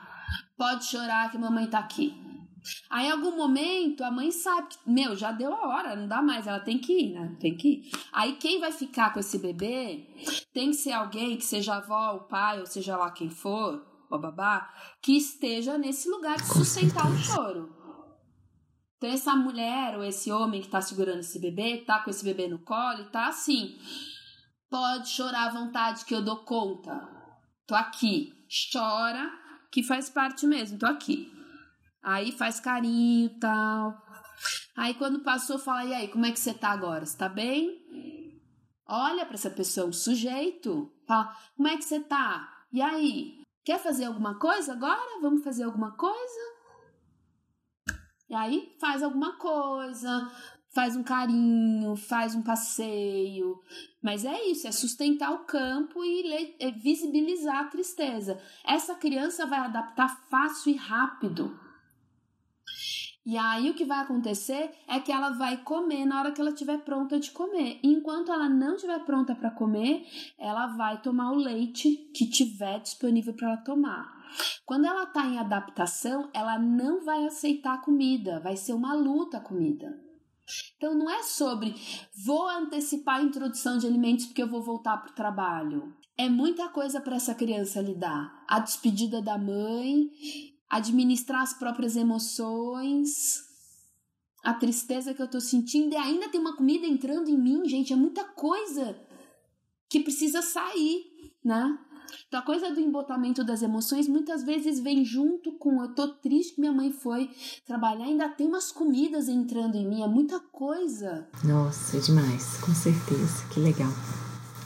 Pode chorar que a mamãe tá aqui. Aí, em algum momento, a mãe sabe que, meu, já deu a hora, não dá mais, ela tem que ir, né? Tem que ir. Aí, quem vai ficar com esse bebê tem que ser alguém, que seja a avó, o pai, ou seja lá quem for, o babá, que esteja nesse lugar de sustentar o choro. Então, essa mulher ou esse homem que tá segurando esse bebê, tá com esse bebê no colo e tá assim. Pode chorar à vontade que eu dou conta. Tô aqui. Chora, que faz parte mesmo, tô aqui. Aí faz carinho e tal. Aí quando passou, fala: e aí, como é que você tá agora? Você tá bem? Olha para essa pessoa, um sujeito. Fala: como é que você tá? E aí? Quer fazer alguma coisa agora? Vamos fazer alguma coisa? E aí faz alguma coisa, faz um carinho, faz um passeio. Mas é isso, é sustentar o campo e é visibilizar a tristeza. Essa criança vai adaptar fácil e rápido e aí o que vai acontecer é que ela vai comer na hora que ela estiver pronta de comer. E enquanto ela não estiver pronta para comer, ela vai tomar o leite que tiver disponível para ela tomar. Quando ela está em adaptação, ela não vai aceitar a comida, vai ser uma luta a comida. Então não é sobre vou antecipar a introdução de alimentos porque eu vou voltar para o trabalho. É muita coisa para essa criança lidar. A despedida da mãe, administrar as próprias emoções, a tristeza que eu tô sentindo e ainda tem uma comida entrando em mim, gente, é muita coisa que precisa sair, né? Então a coisa do embotamento das emoções muitas vezes vem junto com eu tô triste que minha mãe foi trabalhar, ainda tem umas comidas entrando em mim, é muita coisa. Nossa, é demais, com certeza, que legal.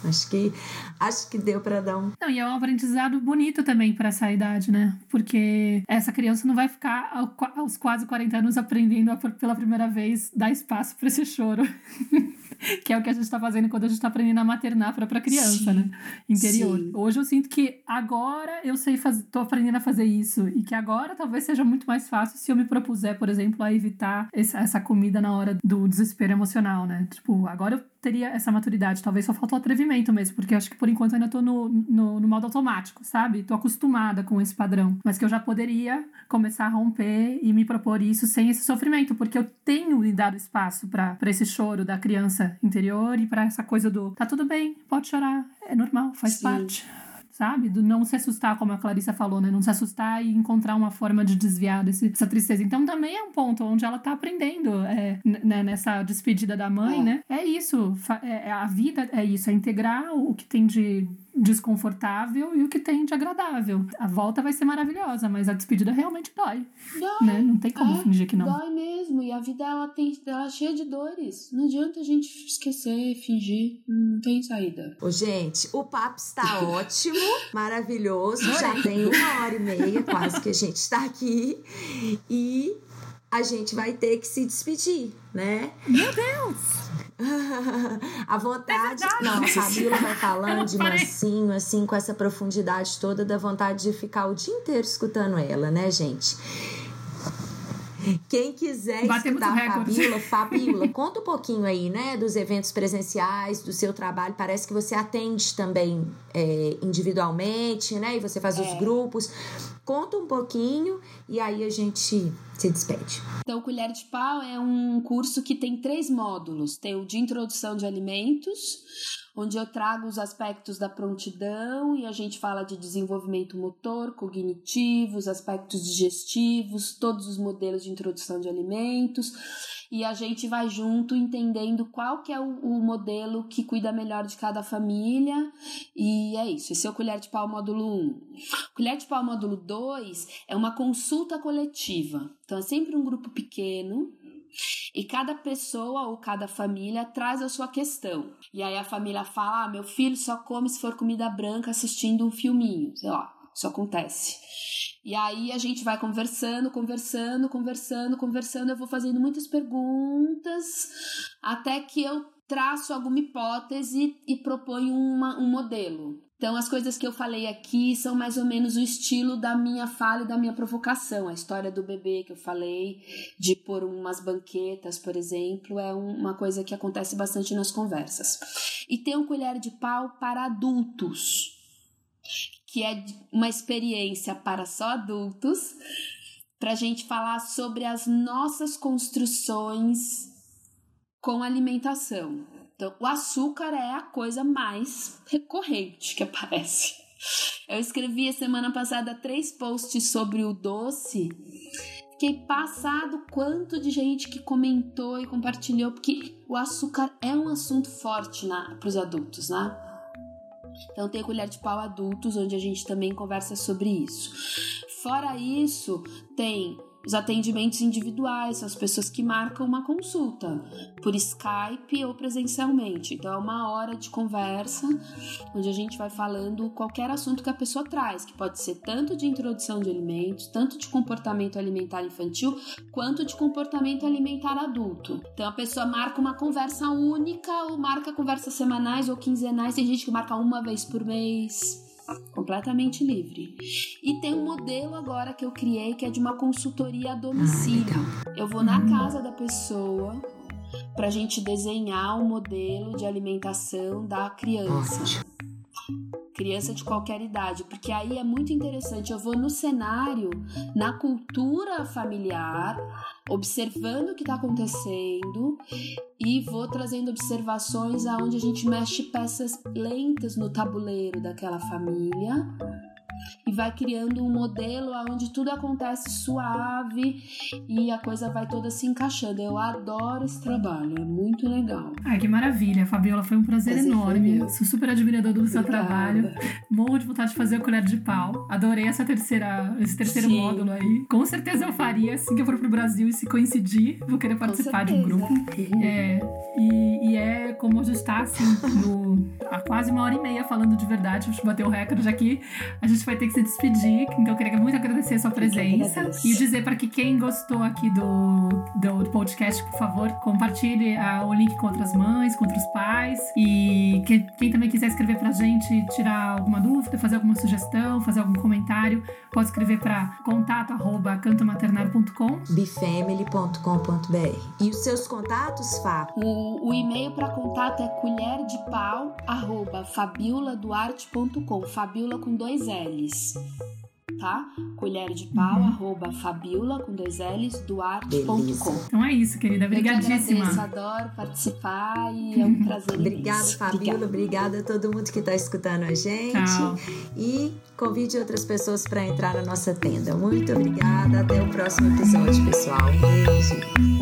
Acho que acho que deu para dar um. Não, e é um aprendizado bonito também para essa idade, né? Porque essa criança não vai ficar aos quase 40 anos aprendendo a, pela primeira vez dar espaço para esse choro. que é o que a gente está fazendo quando a gente está aprendendo a maternar para criança, Sim. né? Interior. Sim. Hoje eu sinto que agora eu sei fazer, tô aprendendo a fazer isso e que agora talvez seja muito mais fácil se eu me propuser, por exemplo, a evitar essa, essa comida na hora do desespero emocional, né? Tipo, agora eu teria essa maturidade, talvez só falta o atrevimento mesmo, porque eu acho que por enquanto eu ainda tô no, no, no modo automático, sabe? Tô acostumada com esse padrão, mas que eu já poderia começar a romper e me propor isso sem esse sofrimento, porque eu tenho lhe dado espaço para esse choro da criança interior e para essa coisa do tá tudo bem, pode chorar, é normal, faz Sim. parte sabe? Do não se assustar, como a Clarissa falou, né? Não se assustar e encontrar uma forma de desviar desse, dessa tristeza. Então também é um ponto onde ela tá aprendendo é, né? nessa despedida da mãe, é. né? É isso, é, a vida é isso, é integrar o que tem de desconfortável e o que tem de agradável. A volta vai ser maravilhosa, mas a despedida realmente dói. Dói. Né? Não tem como é, fingir que não. Dói mesmo. E a vida ela tem, ela é cheia de dores. Não adianta a gente esquecer, fingir. Não tem saída. Ô, gente, o papo está ótimo, maravilhoso. Já tem uma hora e meia quase que a gente está aqui. E a gente vai ter que se despedir, né? Meu Deus! a vontade. É não, a Camila vai falando de mansinho, assim, com essa profundidade toda, da vontade de ficar o dia inteiro escutando ela, né, gente? Quem quiser Batemos escutar a Fabíola, Fabíola, conta um pouquinho aí, né, dos eventos presenciais, do seu trabalho. Parece que você atende também é, individualmente, né? E você faz é. os grupos. Conta um pouquinho e aí a gente se despede. Então, Colher de Pau é um curso que tem três módulos: tem o de introdução de alimentos, onde eu trago os aspectos da prontidão e a gente fala de desenvolvimento motor, cognitivo, os aspectos digestivos, todos os modelos de introdução de alimentos e a gente vai junto entendendo qual que é o, o, modelo que cuida melhor de cada família. E é isso. Esse é o Colher de Pau módulo 1. Colher de Pau módulo 2 é uma consulta coletiva. Então é sempre um grupo pequeno, e cada pessoa ou cada família traz a sua questão. E aí a família fala: ah, meu filho só come se for comida branca assistindo um filminho. Sei lá, isso acontece. E aí a gente vai conversando, conversando, conversando, conversando. Eu vou fazendo muitas perguntas até que eu traço alguma hipótese e proponho uma, um modelo. Então, as coisas que eu falei aqui são mais ou menos o estilo da minha fala e da minha provocação. A história do bebê que eu falei, de pôr umas banquetas, por exemplo, é uma coisa que acontece bastante nas conversas. E tem um colher de pau para adultos, que é uma experiência para só adultos, para a gente falar sobre as nossas construções com alimentação. Então, o açúcar é a coisa mais recorrente que aparece. Eu escrevi a semana passada três posts sobre o doce. Fiquei passado quanto de gente que comentou e compartilhou, porque o açúcar é um assunto forte para os adultos, né? Então tem colher de pau adultos, onde a gente também conversa sobre isso. Fora isso, tem os atendimentos individuais, as pessoas que marcam uma consulta por Skype ou presencialmente. Então é uma hora de conversa onde a gente vai falando qualquer assunto que a pessoa traz, que pode ser tanto de introdução de alimentos, tanto de comportamento alimentar infantil, quanto de comportamento alimentar adulto. Então a pessoa marca uma conversa única ou marca conversas semanais ou quinzenais, tem gente que marca uma vez por mês completamente livre. E tem um modelo agora que eu criei que é de uma consultoria a domicílio. Ah, eu vou na casa da pessoa para a gente desenhar o um modelo de alimentação da criança. Criança de qualquer idade, porque aí é muito interessante. Eu vou no cenário, na cultura familiar, observando o que está acontecendo e vou trazendo observações aonde a gente mexe peças lentas no tabuleiro daquela família e vai criando um modelo onde tudo acontece suave e a coisa vai toda se encaixando. Eu adoro esse trabalho, é muito legal. Ai, que maravilha, Fabiola, foi um prazer, prazer enorme. Sou super admirador do seu Obrigada. trabalho. Morro de vontade de fazer o colher de pau. Adorei essa terceira, esse terceiro Sim. módulo aí. Com certeza eu faria assim que eu for pro Brasil e se coincidir, vou querer participar de um grupo. É, e, e, é como a gente tá assim, no, há quase uma hora e meia falando de verdade, deixa eu bater o recorde aqui. A gente vai ter que se despedir, então eu queria muito agradecer a sua presença e dizer para que quem gostou aqui do, do podcast, por favor, compartilhe uh, o link com outras mães, com outros pais e que, quem também quiser escrever pra gente, tirar alguma dúvida, fazer alguma sugestão, fazer algum comentário, pode escrever para contato@cantomaternário.com, bifamily.com.br. E os seus contatos, Fá? O, o e-mail para contato é colherdepau@fabioladuarte.com, Fabiola com dois L's tá? Colher de pau, uhum. arroba Fabiola, com dois L's, duarte.com. Então é isso, querida. Obrigadíssima. Eu adoro participar e é um prazer Obrigada, Fabiola. Obrigada a todo mundo que está escutando a gente. Tchau. E convide outras pessoas para entrar na nossa tenda. Muito obrigada. Até o próximo episódio, pessoal. Um beijo.